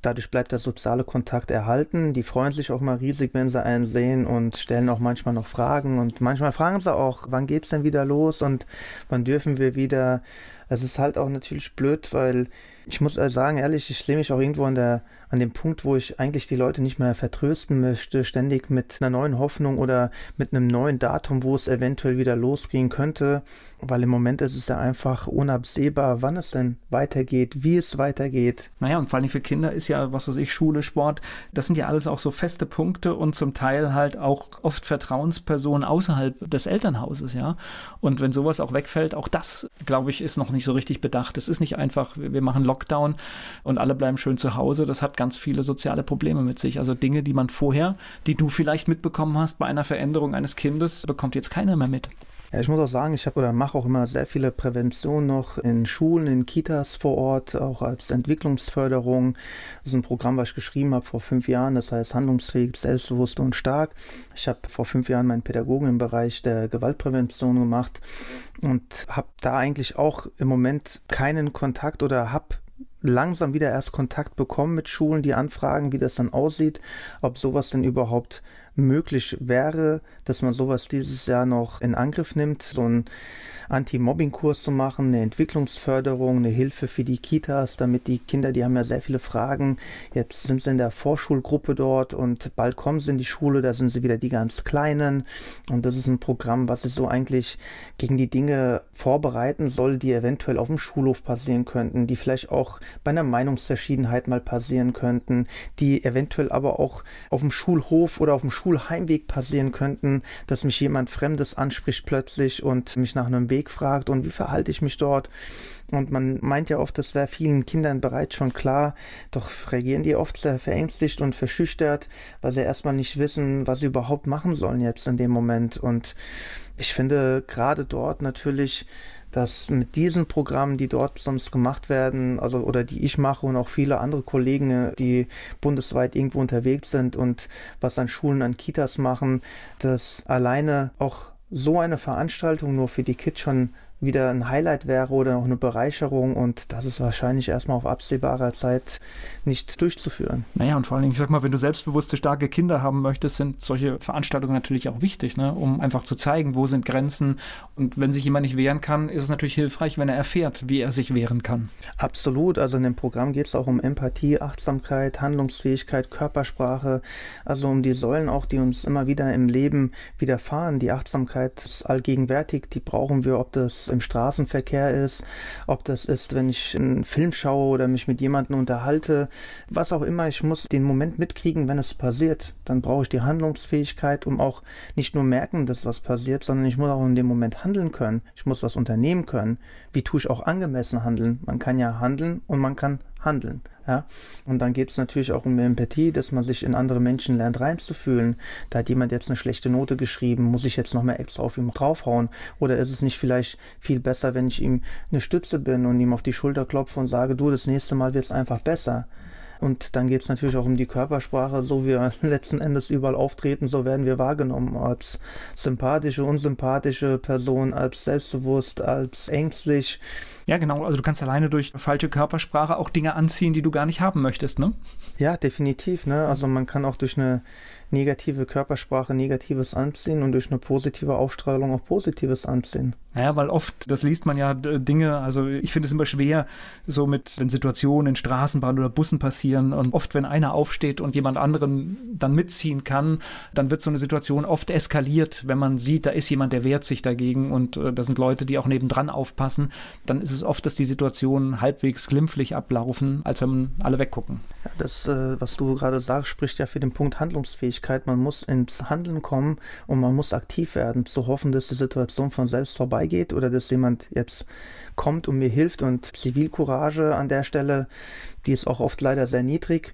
Dadurch bleibt der soziale Kontakt erhalten. Die freuen sich auch mal riesig, wenn sie einen sehen und stellen auch manchmal noch Fragen. Und manchmal fragen sie auch, wann geht es denn wieder los und wann dürfen wir wieder. Es ist halt auch natürlich blöd, weil ich muss sagen, ehrlich, ich sehe mich auch irgendwo an, der, an dem Punkt, wo ich eigentlich die Leute nicht mehr vertrösten möchte, ständig mit einer neuen Hoffnung oder mit einem neuen Datum, wo es eventuell wieder losgehen könnte, weil im Moment ist es ja einfach unabsehbar, wann es denn weitergeht, wie es weitergeht. Naja, und vor allem für Kinder ist ja, was weiß ich, Schule, Sport, das sind ja alles auch so feste Punkte und zum Teil halt auch oft Vertrauenspersonen außerhalb des Elternhauses, ja. Und wenn sowas auch wegfällt, auch das, glaube ich, ist noch nicht so richtig bedacht. Es ist nicht einfach, wir machen Lock Lockdown und alle bleiben schön zu Hause, das hat ganz viele soziale Probleme mit sich. Also Dinge, die man vorher, die du vielleicht mitbekommen hast bei einer Veränderung eines Kindes, bekommt jetzt keiner mehr mit. Ja, ich muss auch sagen, ich habe oder mache auch immer sehr viele Prävention noch in Schulen, in Kitas vor Ort, auch als Entwicklungsförderung. Das ist ein Programm, was ich geschrieben habe vor fünf Jahren, das heißt handlungsfähig, selbstbewusst und stark. Ich habe vor fünf Jahren meinen Pädagogen im Bereich der Gewaltprävention gemacht und habe da eigentlich auch im Moment keinen Kontakt oder habe langsam wieder erst Kontakt bekommen mit Schulen, die anfragen, wie das dann aussieht, ob sowas denn überhaupt möglich wäre, dass man sowas dieses Jahr noch in Angriff nimmt, so ein Anti-Mobbing-Kurs zu machen, eine Entwicklungsförderung, eine Hilfe für die Kitas, damit die Kinder, die haben ja sehr viele Fragen. Jetzt sind sie in der Vorschulgruppe dort und bald kommen sie in die Schule, da sind sie wieder die ganz Kleinen. Und das ist ein Programm, was sich so eigentlich gegen die Dinge vorbereiten soll, die eventuell auf dem Schulhof passieren könnten, die vielleicht auch bei einer Meinungsverschiedenheit mal passieren könnten, die eventuell aber auch auf dem Schulhof oder auf dem Schulheimweg passieren könnten, dass mich jemand Fremdes anspricht plötzlich und mich nach einem Weg Weg fragt und wie verhalte ich mich dort. Und man meint ja oft, das wäre vielen Kindern bereits schon klar, doch reagieren die oft sehr verängstigt und verschüchtert, weil sie erstmal nicht wissen, was sie überhaupt machen sollen jetzt in dem Moment. Und ich finde gerade dort natürlich, dass mit diesen Programmen, die dort sonst gemacht werden, also oder die ich mache und auch viele andere Kollegen, die bundesweit irgendwo unterwegs sind und was an Schulen, an Kitas machen, dass alleine auch so eine Veranstaltung nur für die Kids schon wieder ein Highlight wäre oder auch eine Bereicherung und das ist wahrscheinlich erstmal auf absehbarer Zeit nicht durchzuführen. Naja, und vor allen Dingen, ich sag mal, wenn du selbstbewusste, starke Kinder haben möchtest, sind solche Veranstaltungen natürlich auch wichtig, ne? um einfach zu zeigen, wo sind Grenzen. Und wenn sich jemand nicht wehren kann, ist es natürlich hilfreich, wenn er erfährt, wie er sich wehren kann. Absolut. Also in dem Programm geht es auch um Empathie, Achtsamkeit, Handlungsfähigkeit, Körpersprache, also um die Säulen auch, die uns immer wieder im Leben widerfahren. Die Achtsamkeit ist allgegenwärtig, die brauchen wir, ob das im Straßenverkehr ist, ob das ist, wenn ich einen Film schaue oder mich mit jemandem unterhalte, was auch immer. Ich muss den Moment mitkriegen, wenn es passiert. Dann brauche ich die Handlungsfähigkeit, um auch nicht nur merken, dass was passiert, sondern ich muss auch in dem Moment handeln können. Ich muss was unternehmen können. Wie tue ich auch angemessen handeln? Man kann ja handeln und man kann handeln. Ja? Und dann geht es natürlich auch um Empathie, dass man sich in andere Menschen lernt reinzufühlen. Da hat jemand jetzt eine schlechte Note geschrieben, muss ich jetzt noch mehr extra auf ihm draufhauen? Oder ist es nicht vielleicht viel besser, wenn ich ihm eine Stütze bin und ihm auf die Schulter klopfe und sage, du, das nächste Mal wird es einfach besser? Und dann geht es natürlich auch um die Körpersprache. So wie wir letzten Endes überall auftreten, so werden wir wahrgenommen. Als sympathische, unsympathische Person, als selbstbewusst, als ängstlich. Ja, genau. Also du kannst alleine durch falsche Körpersprache auch Dinge anziehen, die du gar nicht haben möchtest, ne? Ja, definitiv. Ne? Also man kann auch durch eine negative Körpersprache Negatives anziehen und durch eine positive Ausstrahlung auch Positives anziehen. Ja, weil oft, das liest man ja Dinge, also ich finde es immer schwer, so mit, wenn Situationen in Straßenbahnen oder Bussen passieren und oft, wenn einer aufsteht und jemand anderen dann mitziehen kann, dann wird so eine Situation oft eskaliert, wenn man sieht, da ist jemand, der wehrt sich dagegen und äh, da sind Leute, die auch nebendran aufpassen, dann ist es oft, dass die Situationen halbwegs glimpflich ablaufen, als wenn alle weggucken. Ja, das, äh, was du gerade sagst, spricht ja für den Punkt Handlungsfähigkeit. Man muss ins Handeln kommen und man muss aktiv werden, zu hoffen, dass die Situation von selbst vorbeigeht oder dass jemand jetzt kommt und mir hilft. Und Zivilcourage an der Stelle, die ist auch oft leider sehr niedrig.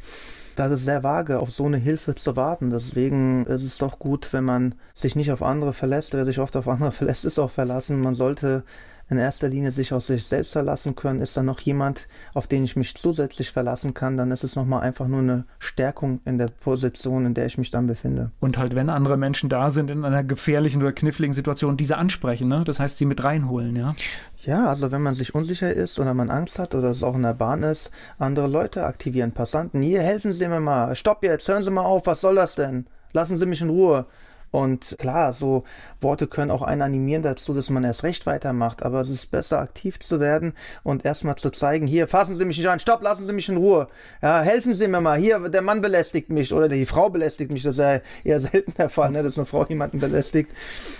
Das ist sehr vage, auf so eine Hilfe zu warten. Deswegen ist es doch gut, wenn man sich nicht auf andere verlässt. Wer sich oft auf andere verlässt, ist auch verlassen. Man sollte in erster Linie sich auf sich selbst verlassen können. Ist da noch jemand, auf den ich mich zusätzlich verlassen kann, dann ist es nochmal einfach nur eine Stärkung in der Position, in der ich mich dann befinde. Und halt, wenn andere Menschen da sind in einer gefährlichen oder kniffligen Situation, diese ansprechen, ne? Das heißt, sie mit reinholen, ja? Ja, also wenn man sich unsicher ist oder man Angst hat oder es auch in der Bahn ist, andere Leute aktivieren, Passanten. Hier, helfen Sie mir mal. Stopp jetzt, hören Sie mal auf, was soll das denn? Lassen Sie mich in Ruhe. Und klar, so Worte können auch einen animieren dazu, dass man erst recht weitermacht. Aber es ist besser, aktiv zu werden und erstmal zu zeigen, hier, fassen Sie mich nicht an, stopp, lassen Sie mich in Ruhe. Ja, helfen Sie mir mal. Hier, der Mann belästigt mich oder die Frau belästigt mich. Das ist ja eher selten der Fall, ne, dass eine Frau jemanden belästigt.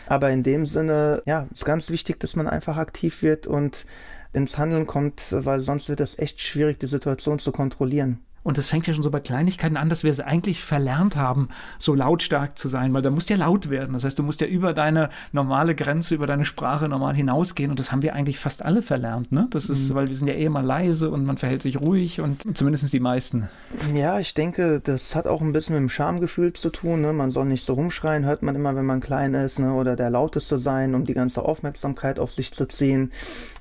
Aber in dem Sinne, ja, ist ganz wichtig, dass man einfach aktiv wird und ins Handeln kommt, weil sonst wird es echt schwierig, die Situation zu kontrollieren. Und das fängt ja schon so bei Kleinigkeiten an, dass wir es eigentlich verlernt haben, so lautstark zu sein, weil da musst ja laut werden. Das heißt, du musst ja über deine normale Grenze, über deine Sprache normal hinausgehen. Und das haben wir eigentlich fast alle verlernt. Ne? Das ist, mhm. weil wir sind ja eh immer leise und man verhält sich ruhig und zumindest die meisten. Ja, ich denke, das hat auch ein bisschen mit dem Schamgefühl zu tun. Ne? Man soll nicht so rumschreien, hört man immer, wenn man klein ist, ne? oder der Lauteste sein, um die ganze Aufmerksamkeit auf sich zu ziehen.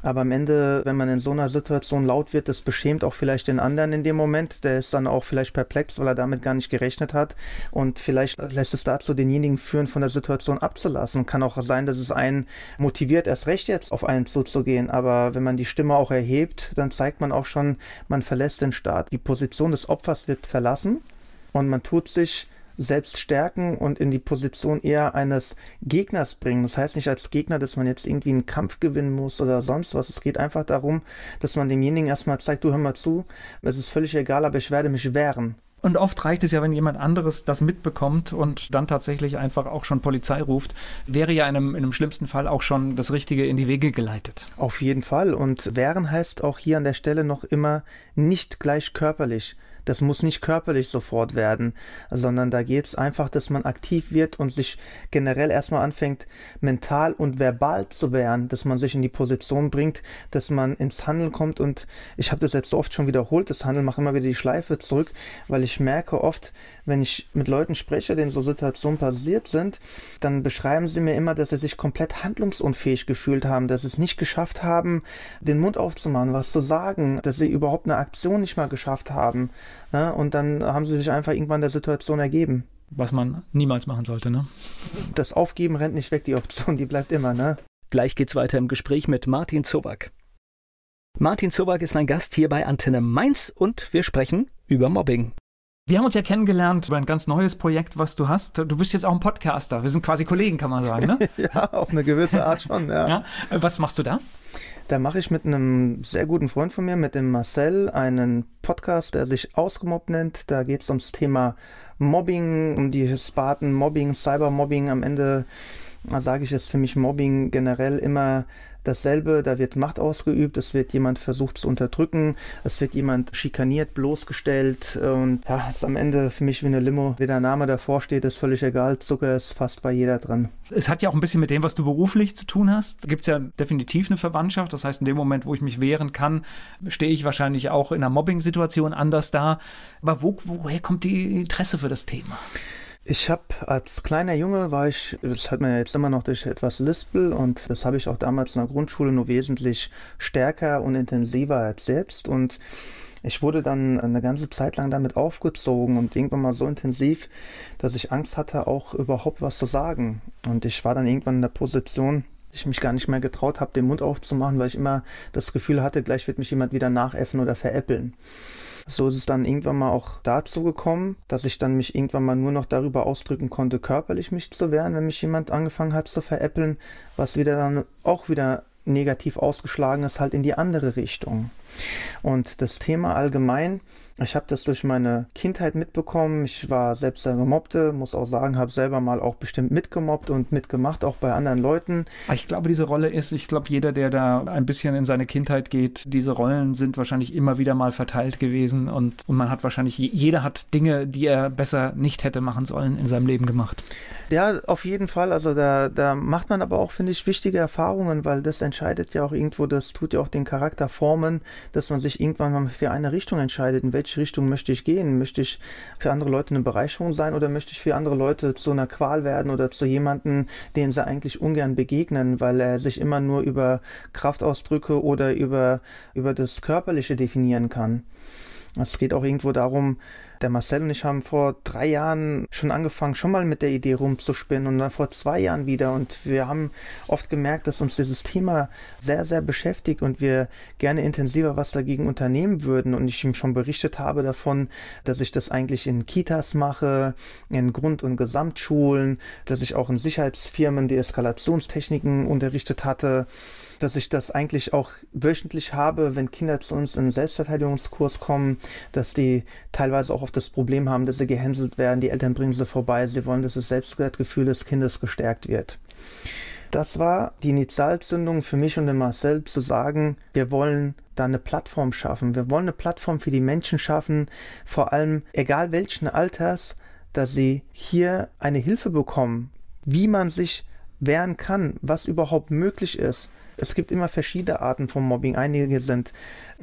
Aber am Ende, wenn man in so einer Situation laut wird, das beschämt auch vielleicht den anderen in dem Moment. Der ist dann auch vielleicht perplex, weil er damit gar nicht gerechnet hat. Und vielleicht lässt es dazu, denjenigen führen, von der Situation abzulassen. Kann auch sein, dass es einen motiviert, erst recht jetzt auf einen zuzugehen. Aber wenn man die Stimme auch erhebt, dann zeigt man auch schon, man verlässt den Staat. Die Position des Opfers wird verlassen und man tut sich selbst stärken und in die Position eher eines Gegners bringen. Das heißt nicht als Gegner, dass man jetzt irgendwie einen Kampf gewinnen muss oder sonst was. Es geht einfach darum, dass man demjenigen erstmal zeigt, du hör mal zu, es ist völlig egal, aber ich werde mich wehren. Und oft reicht es ja, wenn jemand anderes das mitbekommt und dann tatsächlich einfach auch schon Polizei ruft, wäre ja in einem, in einem schlimmsten Fall auch schon das Richtige in die Wege geleitet. Auf jeden Fall. Und wehren heißt auch hier an der Stelle noch immer nicht gleich körperlich. Das muss nicht körperlich sofort werden, sondern da geht es einfach, dass man aktiv wird und sich generell erstmal anfängt, mental und verbal zu wehren, dass man sich in die Position bringt, dass man ins Handeln kommt. Und ich habe das jetzt so oft schon wiederholt, das Handeln macht immer wieder die Schleife zurück, weil ich merke oft, wenn ich mit Leuten spreche, denen so Situationen passiert sind, dann beschreiben sie mir immer, dass sie sich komplett handlungsunfähig gefühlt haben, dass sie es nicht geschafft haben, den Mund aufzumachen, was zu sagen, dass sie überhaupt eine Aktion nicht mal geschafft haben. Ne? Und dann haben sie sich einfach irgendwann der Situation ergeben. Was man niemals machen sollte, ne? Das Aufgeben rennt nicht weg, die Option, die bleibt immer, ne? Gleich geht's weiter im Gespräch mit Martin Zowak. Martin Zowak ist mein Gast hier bei Antenne Mainz und wir sprechen über Mobbing. Wir haben uns ja kennengelernt über ein ganz neues Projekt, was du hast. Du bist jetzt auch ein Podcaster. Wir sind quasi Kollegen, kann man sagen, ne? ja, auf eine gewisse Art schon, ja. ja. Was machst du da? Da mache ich mit einem sehr guten Freund von mir, mit dem Marcel, einen Podcast, der sich Ausgemobbt nennt. Da geht es ums Thema Mobbing, um die Sparten Mobbing, Cybermobbing. Am Ende sage ich es für mich Mobbing generell immer dasselbe, da wird Macht ausgeübt, es wird jemand versucht zu unterdrücken, es wird jemand schikaniert, bloßgestellt und ja, ist am Ende für mich wie eine Limo. Wie der Name davor steht, ist völlig egal, Zucker ist fast bei jeder dran. Es hat ja auch ein bisschen mit dem, was du beruflich zu tun hast. Gibt es ja definitiv eine Verwandtschaft, das heißt, in dem Moment, wo ich mich wehren kann, stehe ich wahrscheinlich auch in einer Mobbing-Situation anders da. Aber wo, woher kommt die Interesse für das Thema? Ich habe als kleiner Junge war ich, das hat man ja jetzt immer noch durch etwas Lispel und das habe ich auch damals in der Grundschule nur wesentlich stärker und intensiver als jetzt und ich wurde dann eine ganze Zeit lang damit aufgezogen und irgendwann mal so intensiv, dass ich Angst hatte, auch überhaupt was zu sagen. Und ich war dann irgendwann in der Position, ich mich gar nicht mehr getraut habe, den Mund aufzumachen, weil ich immer das Gefühl hatte, gleich wird mich jemand wieder nachäffen oder veräppeln. So ist es dann irgendwann mal auch dazu gekommen, dass ich dann mich irgendwann mal nur noch darüber ausdrücken konnte, körperlich mich zu wehren, wenn mich jemand angefangen hat zu veräppeln, was wieder dann auch wieder negativ ausgeschlagen ist, halt in die andere Richtung. Und das Thema allgemein, ich habe das durch meine Kindheit mitbekommen. Ich war selbst der Gemobbte, muss auch sagen, habe selber mal auch bestimmt mitgemobbt und mitgemacht, auch bei anderen Leuten. Ich glaube, diese Rolle ist, ich glaube, jeder, der da ein bisschen in seine Kindheit geht, diese Rollen sind wahrscheinlich immer wieder mal verteilt gewesen und, und man hat wahrscheinlich, jeder hat Dinge, die er besser nicht hätte machen sollen, in seinem Leben gemacht. Ja, auf jeden Fall. Also da, da macht man aber auch, finde ich, wichtige Erfahrungen, weil das entscheidet ja auch irgendwo, das tut ja auch den Charakter formen, dass man sich irgendwann mal für eine Richtung entscheidet. In welche Richtung möchte ich gehen? Möchte ich für andere Leute eine Bereicherung sein oder möchte ich für andere Leute zu einer Qual werden oder zu jemandem, den sie eigentlich ungern begegnen, weil er sich immer nur über Kraftausdrücke oder über, über das Körperliche definieren kann. Es geht auch irgendwo darum, der Marcel und ich haben vor drei Jahren schon angefangen, schon mal mit der Idee rumzuspinnen und dann vor zwei Jahren wieder. Und wir haben oft gemerkt, dass uns dieses Thema sehr, sehr beschäftigt und wir gerne intensiver was dagegen unternehmen würden. Und ich ihm schon berichtet habe davon, dass ich das eigentlich in Kitas mache, in Grund- und Gesamtschulen, dass ich auch in Sicherheitsfirmen die Eskalationstechniken unterrichtet hatte dass ich das eigentlich auch wöchentlich habe, wenn Kinder zu uns in Selbstverteidigungskurs kommen, dass die teilweise auch auf das Problem haben, dass sie gehänselt werden, die Eltern bringen sie vorbei, sie wollen, dass das Selbstwertgefühl des Kindes gestärkt wird. Das war die Initialzündung für mich und den Marcel zu sagen, wir wollen da eine Plattform schaffen. Wir wollen eine Plattform für die Menschen schaffen, vor allem egal welchen Alters, dass sie hier eine Hilfe bekommen, wie man sich wehren kann, was überhaupt möglich ist, es gibt immer verschiedene Arten von Mobbing. Einige sind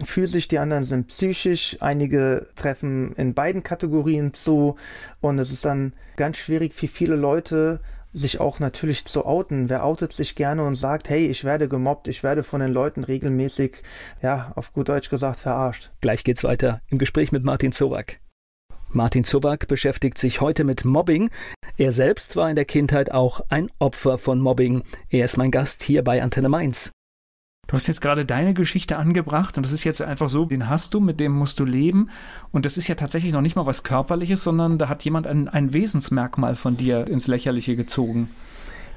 physisch, die anderen sind psychisch. Einige treffen in beiden Kategorien zu. Und es ist dann ganz schwierig für viele Leute, sich auch natürlich zu outen. Wer outet sich gerne und sagt, hey, ich werde gemobbt, ich werde von den Leuten regelmäßig, ja, auf gut Deutsch gesagt, verarscht. Gleich geht's weiter im Gespräch mit Martin Zowak. Martin Zowak beschäftigt sich heute mit Mobbing. Er selbst war in der Kindheit auch ein Opfer von Mobbing. Er ist mein Gast hier bei Antenne Mainz. Du hast jetzt gerade deine Geschichte angebracht und das ist jetzt einfach so, den hast du, mit dem musst du leben. Und das ist ja tatsächlich noch nicht mal was Körperliches, sondern da hat jemand ein, ein Wesensmerkmal von dir ins Lächerliche gezogen.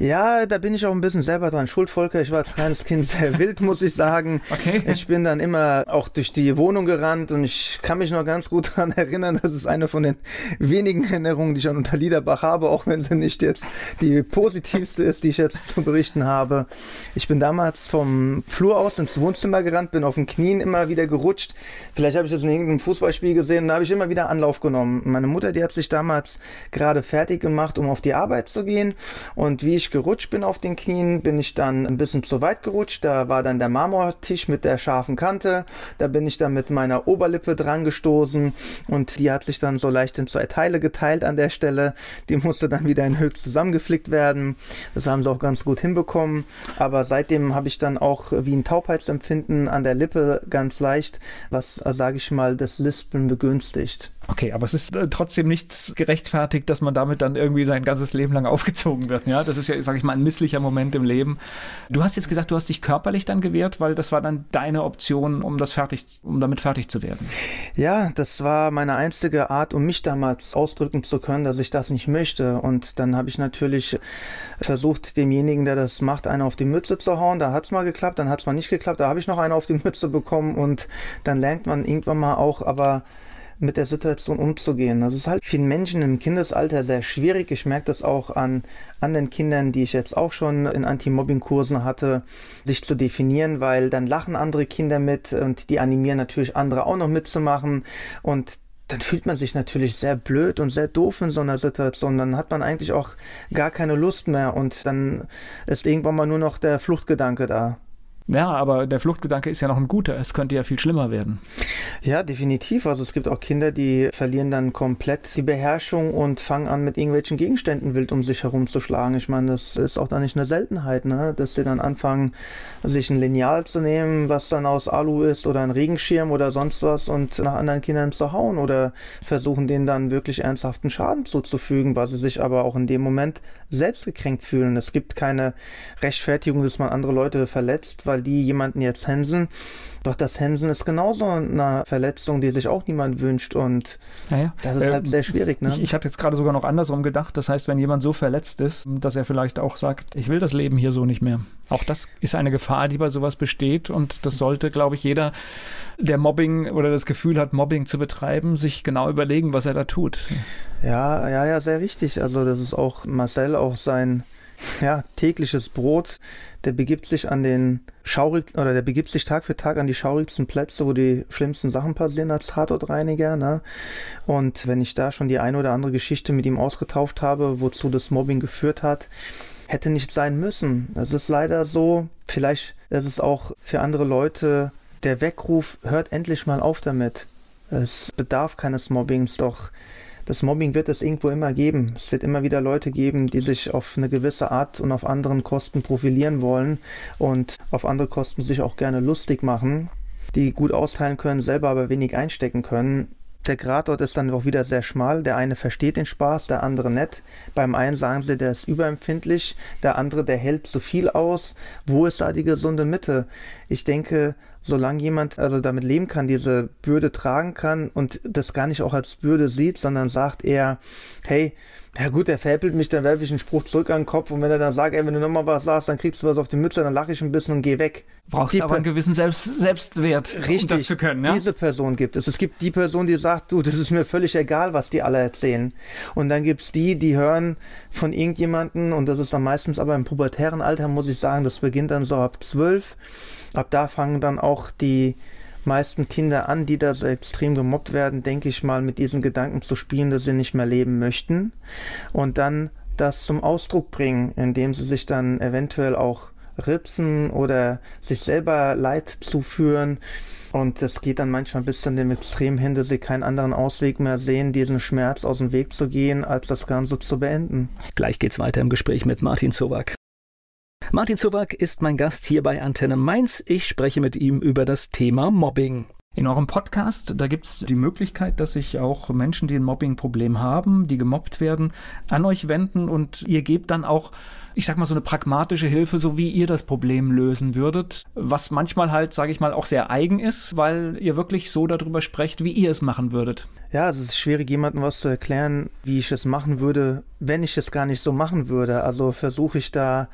Ja, da bin ich auch ein bisschen selber dran schuld, Volker. Ich war als kleines Kind sehr wild, muss ich sagen. Okay. Ich bin dann immer auch durch die Wohnung gerannt und ich kann mich noch ganz gut daran erinnern, das ist eine von den wenigen Erinnerungen, die ich an Unterliederbach habe, auch wenn sie nicht jetzt die positivste ist, die ich jetzt zu berichten habe. Ich bin damals vom Flur aus ins Wohnzimmer gerannt, bin auf den Knien immer wieder gerutscht. Vielleicht habe ich das in irgendeinem Fußballspiel gesehen, da habe ich immer wieder Anlauf genommen. Meine Mutter, die hat sich damals gerade fertig gemacht, um auf die Arbeit zu gehen und wie ich gerutscht bin auf den Knien, bin ich dann ein bisschen zu weit gerutscht. Da war dann der Marmortisch mit der scharfen Kante. Da bin ich dann mit meiner Oberlippe dran gestoßen und die hat sich dann so leicht in zwei Teile geteilt an der Stelle. Die musste dann wieder in höchst zusammengeflickt werden. Das haben sie auch ganz gut hinbekommen. Aber seitdem habe ich dann auch wie ein Taubheitsempfinden an der Lippe ganz leicht, was, sage ich mal, das Lispeln begünstigt. Okay, aber es ist äh, trotzdem nichts gerechtfertigt, dass man damit dann irgendwie sein ganzes Leben lang aufgezogen wird. Ja, das ist ja, sage ich mal, ein misslicher Moment im Leben. Du hast jetzt gesagt, du hast dich körperlich dann gewehrt, weil das war dann deine Option, um das fertig, um damit fertig zu werden. Ja, das war meine einzige Art, um mich damals ausdrücken zu können, dass ich das nicht möchte. Und dann habe ich natürlich versucht, demjenigen, der das macht, einen auf die Mütze zu hauen. Da hat es mal geklappt, dann hat es mal nicht geklappt. Da habe ich noch einen auf die Mütze bekommen und dann lernt man irgendwann mal auch, aber mit der Situation umzugehen. Das ist halt vielen Menschen im Kindesalter sehr schwierig. Ich merke das auch an anderen Kindern, die ich jetzt auch schon in Anti-Mobbing-Kursen hatte, sich zu definieren, weil dann lachen andere Kinder mit und die animieren natürlich andere auch noch mitzumachen und dann fühlt man sich natürlich sehr blöd und sehr doof in so einer Situation. Dann hat man eigentlich auch gar keine Lust mehr und dann ist irgendwann mal nur noch der Fluchtgedanke da. Ja, aber der Fluchtgedanke ist ja noch ein guter. Es könnte ja viel schlimmer werden. Ja, definitiv. Also es gibt auch Kinder, die verlieren dann komplett die Beherrschung und fangen an, mit irgendwelchen Gegenständen wild um sich herumzuschlagen. Ich meine, das ist auch da nicht eine Seltenheit, ne? dass sie dann anfangen, sich ein Lineal zu nehmen, was dann aus Alu ist oder ein Regenschirm oder sonst was und nach anderen Kindern zu hauen oder versuchen denen dann wirklich ernsthaften Schaden zuzufügen, weil sie sich aber auch in dem Moment selbst gekränkt fühlen. Es gibt keine Rechtfertigung, dass man andere Leute verletzt, weil die jemanden jetzt hänsen. Doch das Hänsen ist genauso eine Verletzung, die sich auch niemand wünscht und naja. das ist halt äh, sehr schwierig. Ne? Ich, ich hatte jetzt gerade sogar noch andersrum gedacht. Das heißt, wenn jemand so verletzt ist, dass er vielleicht auch sagt, ich will das Leben hier so nicht mehr. Auch das ist eine Gefahr, die bei sowas besteht und das sollte, glaube ich, jeder, der Mobbing oder das Gefühl hat, Mobbing zu betreiben, sich genau überlegen, was er da tut. Ja, ja, ja, sehr wichtig. Also das ist auch Marcel auch sein ja, tägliches Brot. Der begibt sich an den schaurig oder der begibt sich Tag für Tag an die schaurigsten Plätze, wo die schlimmsten Sachen passieren als Tatortreiniger. Ne? Und wenn ich da schon die eine oder andere Geschichte mit ihm ausgetauft habe, wozu das Mobbing geführt hat, hätte nicht sein müssen. Es ist leider so, vielleicht ist es auch für andere Leute der Weckruf, hört endlich mal auf damit. Es bedarf keines Mobbings, doch das Mobbing wird es irgendwo immer geben. Es wird immer wieder Leute geben, die sich auf eine gewisse Art und auf anderen Kosten profilieren wollen und auf andere Kosten sich auch gerne lustig machen, die gut austeilen können, selber aber wenig einstecken können. Der Grad dort ist dann auch wieder sehr schmal. Der eine versteht den Spaß, der andere nicht. Beim einen sagen sie, der ist überempfindlich, der andere, der hält zu viel aus. Wo ist da die gesunde Mitte? Ich denke, solange jemand also damit leben kann, diese Bürde tragen kann und das gar nicht auch als Bürde sieht, sondern sagt eher, hey, ja gut, der veräppelt mich, dann werfe ich einen Spruch zurück an den Kopf und wenn er dann sagt, ey, wenn du nochmal was sagst, dann kriegst du was auf die Mütze, dann lache ich ein bisschen und geh weg. Brauchst die aber einen gewissen Selbst Selbstwert, Richtig, um das zu können, ja? diese Person gibt es. Es gibt die Person, die sagt, du, das ist mir völlig egal, was die alle erzählen. Und dann gibt's die, die hören von irgendjemanden und das ist dann meistens aber im pubertären Alter, muss ich sagen, das beginnt dann so ab zwölf. Ab da fangen dann auch die meisten Kinder an, die da so extrem gemobbt werden, denke ich mal, mit diesen Gedanken zu spielen, dass sie nicht mehr leben möchten und dann das zum Ausdruck bringen, indem sie sich dann eventuell auch ritzen oder sich selber Leid zuführen. Und das geht dann manchmal bis zu dem Extrem hin, dass sie keinen anderen Ausweg mehr sehen, diesen Schmerz aus dem Weg zu gehen, als das Ganze zu beenden. Gleich geht's weiter im Gespräch mit Martin Zowak. Martin Zowak ist mein Gast hier bei Antenne Mainz. Ich spreche mit ihm über das Thema Mobbing. In eurem Podcast, da gibt es die Möglichkeit, dass sich auch Menschen, die ein Mobbing-Problem haben, die gemobbt werden, an euch wenden und ihr gebt dann auch, ich sag mal, so eine pragmatische Hilfe, so wie ihr das Problem lösen würdet, was manchmal halt, sage ich mal, auch sehr eigen ist, weil ihr wirklich so darüber sprecht, wie ihr es machen würdet. Ja, es ist schwierig, jemandem was zu erklären, wie ich es machen würde, wenn ich es gar nicht so machen würde. Also versuche ich da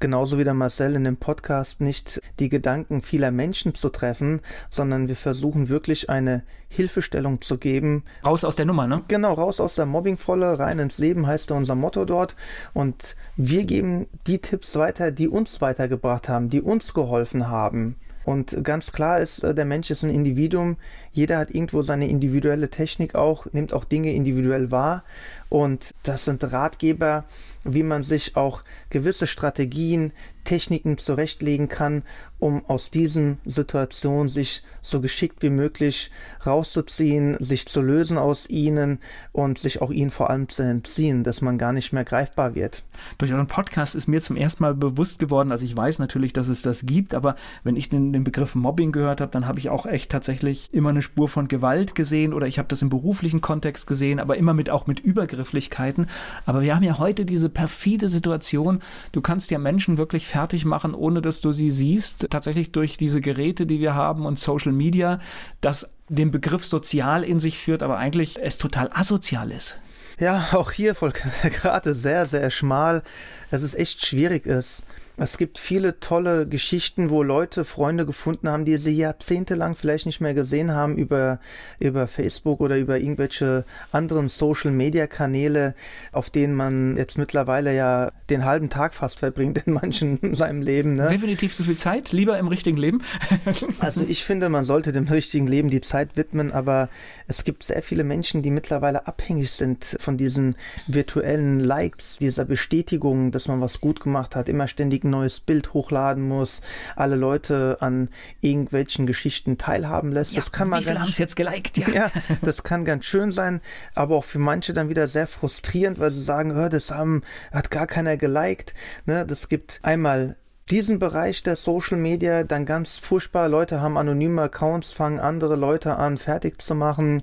genauso wie der Marcel in dem Podcast nicht die Gedanken vieler Menschen zu treffen, sondern wir versuchen wirklich eine Hilfestellung zu geben. Raus aus der Nummer, ne? Genau, raus aus der Mobbingvolle, rein ins Leben heißt unser Motto dort. Und wir geben die Tipps weiter, die uns weitergebracht haben, die uns geholfen haben. Und ganz klar ist, äh, der Mensch ist ein Individuum. Jeder hat irgendwo seine individuelle Technik auch, nimmt auch Dinge individuell wahr. Und das sind Ratgeber, wie man sich auch gewisse Strategien, Techniken zurechtlegen kann, um aus diesen Situationen sich so geschickt wie möglich rauszuziehen, sich zu lösen aus ihnen und sich auch ihnen vor allem zu entziehen, dass man gar nicht mehr greifbar wird. Durch euren Podcast ist mir zum ersten Mal bewusst geworden, also ich weiß natürlich, dass es das gibt, aber wenn ich den, den Begriff Mobbing gehört habe, dann habe ich auch echt tatsächlich immer eine Spur von Gewalt gesehen oder ich habe das im beruflichen Kontext gesehen, aber immer mit auch mit Übergrifflichkeiten. Aber wir haben ja heute diese perfide Situation, du kannst ja Menschen wirklich fertig machen, ohne dass du sie siehst, tatsächlich durch diese Geräte, die wir haben und Social Media, das den Begriff sozial in sich führt, aber eigentlich es total asozial ist. Ja, auch hier, Volker, gerade sehr, sehr schmal, dass es echt schwierig ist. Es gibt viele tolle Geschichten, wo Leute Freunde gefunden haben, die sie jahrzehntelang vielleicht nicht mehr gesehen haben über, über Facebook oder über irgendwelche anderen Social Media Kanäle, auf denen man jetzt mittlerweile ja den halben Tag fast verbringt in manchen in seinem Leben. Ne? Definitiv zu viel Zeit, lieber im richtigen Leben. also ich finde, man sollte dem richtigen Leben die Zeit Zeit widmen, aber es gibt sehr viele Menschen, die mittlerweile abhängig sind von diesen virtuellen Likes, dieser Bestätigung, dass man was gut gemacht hat, immer ständig ein neues Bild hochladen muss, alle Leute an irgendwelchen Geschichten teilhaben lässt. Ja, das kann man wie viele haben es jetzt geliked? Ja. ja, das kann ganz schön sein, aber auch für manche dann wieder sehr frustrierend, weil sie sagen, das haben, hat gar keiner geliked. Ne, das gibt einmal diesen Bereich der Social Media dann ganz furchtbar. Leute haben anonyme Accounts, fangen andere Leute an, fertig zu machen,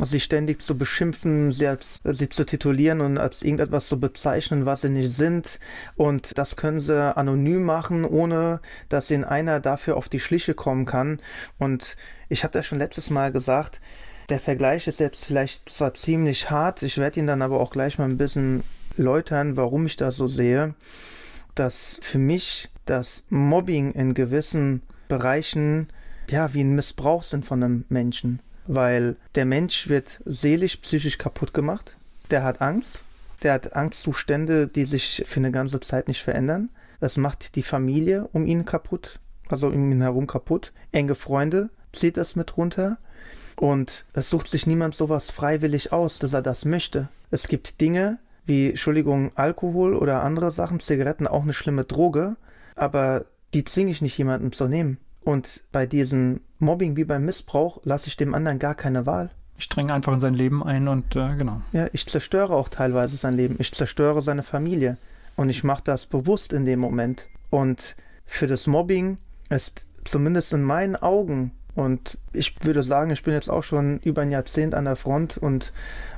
sie ständig zu beschimpfen, sie, als, sie zu titulieren und als irgendetwas zu bezeichnen, was sie nicht sind. Und das können sie anonym machen, ohne dass ihnen einer dafür auf die Schliche kommen kann. Und ich habe das schon letztes Mal gesagt, der Vergleich ist jetzt vielleicht zwar ziemlich hart, ich werde ihn dann aber auch gleich mal ein bisschen läutern, warum ich das so sehe, dass für mich dass Mobbing in gewissen Bereichen ja wie ein Missbrauch sind von einem Menschen, weil der Mensch wird seelisch, psychisch kaputt gemacht. Der hat Angst, der hat Angstzustände, die sich für eine ganze Zeit nicht verändern. Das macht die Familie um ihn kaputt, also um ihn herum kaputt. Enge Freunde zieht das mit runter. Und es sucht sich niemand sowas freiwillig aus, dass er das möchte. Es gibt Dinge wie, Entschuldigung, Alkohol oder andere Sachen, Zigaretten, auch eine schlimme Droge, aber die zwinge ich nicht jemandem zu nehmen. Und bei diesem Mobbing wie beim Missbrauch lasse ich dem anderen gar keine Wahl. Ich dränge einfach in sein Leben ein und äh, genau. Ja, ich zerstöre auch teilweise sein Leben. Ich zerstöre seine Familie. Und ich mache das bewusst in dem Moment. Und für das Mobbing ist zumindest in meinen Augen, und ich würde sagen, ich bin jetzt auch schon über ein Jahrzehnt an der Front und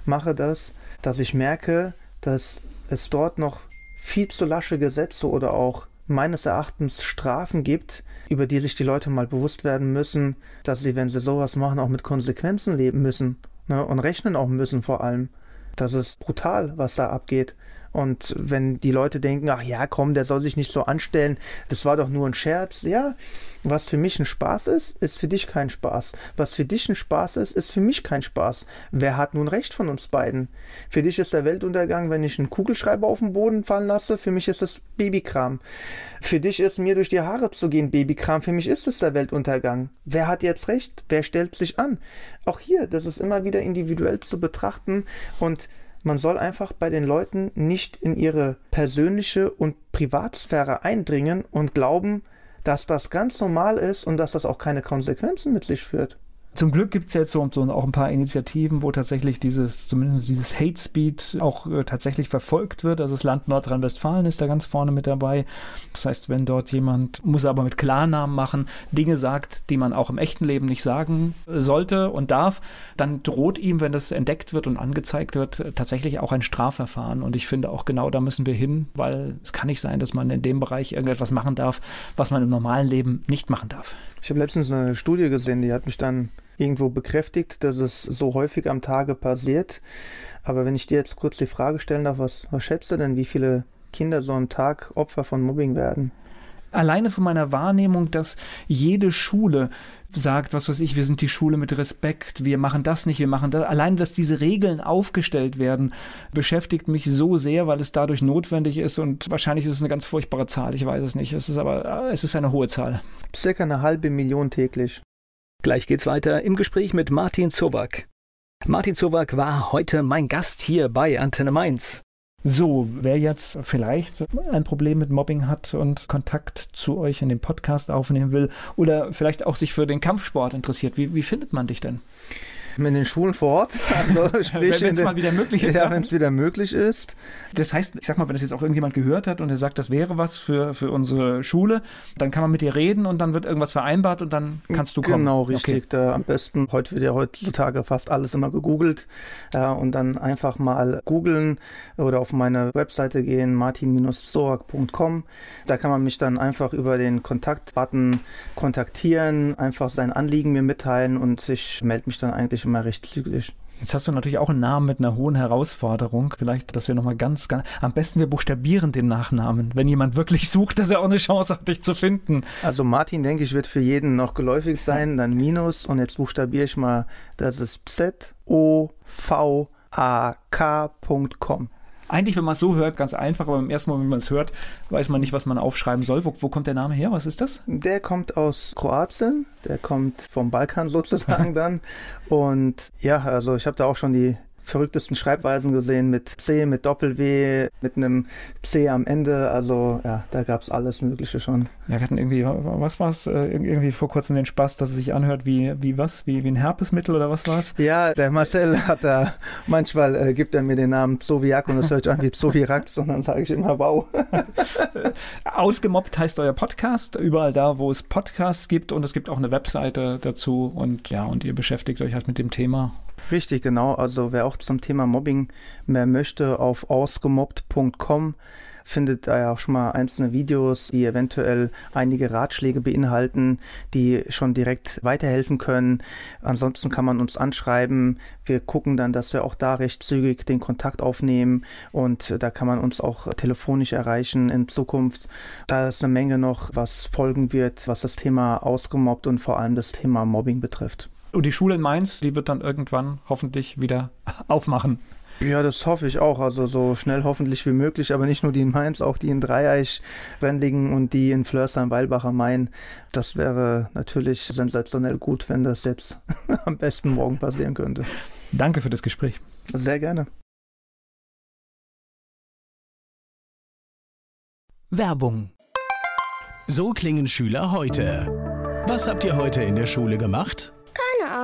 mache das, dass ich merke, dass es dort noch viel zu lasche Gesetze oder auch meines Erachtens Strafen gibt, über die sich die Leute mal bewusst werden müssen, dass sie, wenn sie sowas machen, auch mit Konsequenzen leben müssen ne, und rechnen auch müssen vor allem. Das ist brutal, was da abgeht. Und wenn die Leute denken, ach ja, komm, der soll sich nicht so anstellen, das war doch nur ein Scherz. Ja, was für mich ein Spaß ist, ist für dich kein Spaß. Was für dich ein Spaß ist, ist für mich kein Spaß. Wer hat nun recht von uns beiden? Für dich ist der Weltuntergang, wenn ich einen Kugelschreiber auf den Boden fallen lasse. Für mich ist es Babykram. Für dich ist mir durch die Haare zu gehen Babykram. Für mich ist es der Weltuntergang. Wer hat jetzt recht? Wer stellt sich an? Auch hier, das ist immer wieder individuell zu betrachten und man soll einfach bei den Leuten nicht in ihre persönliche und Privatsphäre eindringen und glauben, dass das ganz normal ist und dass das auch keine Konsequenzen mit sich führt. Zum Glück gibt es jetzt so, so, auch ein paar Initiativen, wo tatsächlich dieses, zumindest dieses Hate Speed auch äh, tatsächlich verfolgt wird. Also das Land Nordrhein-Westfalen ist da ganz vorne mit dabei. Das heißt, wenn dort jemand, muss er aber mit Klarnamen machen, Dinge sagt, die man auch im echten Leben nicht sagen sollte und darf, dann droht ihm, wenn das entdeckt wird und angezeigt wird, tatsächlich auch ein Strafverfahren. Und ich finde auch genau da müssen wir hin, weil es kann nicht sein, dass man in dem Bereich irgendetwas machen darf, was man im normalen Leben nicht machen darf. Ich habe letztens eine Studie gesehen, die hat mich dann irgendwo bekräftigt, dass es so häufig am Tage passiert. Aber wenn ich dir jetzt kurz die Frage stellen darf, was, was schätzt du denn, wie viele Kinder so am Tag Opfer von Mobbing werden? Alleine von meiner Wahrnehmung, dass jede Schule sagt, was weiß ich, wir sind die Schule mit Respekt, wir machen das nicht, wir machen das. Allein, dass diese Regeln aufgestellt werden, beschäftigt mich so sehr, weil es dadurch notwendig ist und wahrscheinlich ist es eine ganz furchtbare Zahl, ich weiß es nicht. Es ist aber, es ist eine hohe Zahl. Circa eine halbe Million täglich. Gleich geht's weiter im Gespräch mit Martin Zowak. Martin Zowak war heute mein Gast hier bei Antenne Mainz. So, wer jetzt vielleicht ein Problem mit Mobbing hat und Kontakt zu euch in dem Podcast aufnehmen will oder vielleicht auch sich für den Kampfsport interessiert, wie, wie findet man dich denn? In den Schulen vor Ort. Also wenn es mal wieder möglich ist. Ja, wenn es wieder möglich ist. Das heißt, ich sag mal, wenn das jetzt auch irgendjemand gehört hat und er sagt, das wäre was für, für unsere Schule, dann kann man mit dir reden und dann wird irgendwas vereinbart und dann kannst du kommen. Genau, richtig. Okay. Da am besten, heute wird ja heutzutage fast alles immer gegoogelt ja, und dann einfach mal googeln oder auf meine Webseite gehen, martin-zoak.com. Da kann man mich dann einfach über den Kontaktbutton kontaktieren, einfach sein Anliegen mir mitteilen und ich melde mich dann eigentlich immer recht zügig. Jetzt hast du natürlich auch einen Namen mit einer hohen Herausforderung. Vielleicht, dass wir nochmal ganz, ganz, am besten wir buchstabieren den Nachnamen, wenn jemand wirklich sucht, dass er auch eine Chance hat, dich zu finden. Also Martin, denke ich, wird für jeden noch geläufig sein, dann Minus und jetzt buchstabiere ich mal, das ist Z-O-V-A-K.com. Eigentlich, wenn man es so hört, ganz einfach, aber im ersten Mal, wenn man es hört, weiß man nicht, was man aufschreiben soll. Wo, wo kommt der Name her? Was ist das? Der kommt aus Kroatien, der kommt vom Balkan sozusagen dann. Und ja, also ich habe da auch schon die verrücktesten Schreibweisen gesehen mit C, mit Doppel-W, mit einem C am Ende. Also ja, da gab es alles Mögliche schon. Ja, wir hatten irgendwie, was war es, äh, irgendwie vor kurzem den Spaß, dass es sich anhört wie, wie was, wie, wie ein Herpesmittel oder was war es? Ja, der Marcel hat da, manchmal äh, gibt er mir den Namen Zoviak und das hört sich an wie Zovirax und dann sage ich immer wow. Ausgemobbt heißt euer Podcast, überall da, wo es Podcasts gibt und es gibt auch eine Webseite dazu und ja, und ihr beschäftigt euch halt mit dem Thema Richtig, genau. Also wer auch zum Thema Mobbing mehr möchte, auf ausgemobbt.com findet da ja auch schon mal einzelne Videos, die eventuell einige Ratschläge beinhalten, die schon direkt weiterhelfen können. Ansonsten kann man uns anschreiben. Wir gucken dann, dass wir auch da recht zügig den Kontakt aufnehmen und da kann man uns auch telefonisch erreichen in Zukunft. Da ist eine Menge noch, was folgen wird, was das Thema ausgemobbt und vor allem das Thema Mobbing betrifft. Und die Schule in Mainz, die wird dann irgendwann hoffentlich wieder aufmachen. Ja, das hoffe ich auch. Also so schnell hoffentlich wie möglich, aber nicht nur die in Mainz, auch die in Dreieich, Rendlingen und die in Flörsheim, Weilbacher Main. Das wäre natürlich sensationell gut, wenn das jetzt am besten morgen passieren könnte. Danke für das Gespräch. Sehr gerne. Werbung. So klingen Schüler heute. Was habt ihr heute in der Schule gemacht?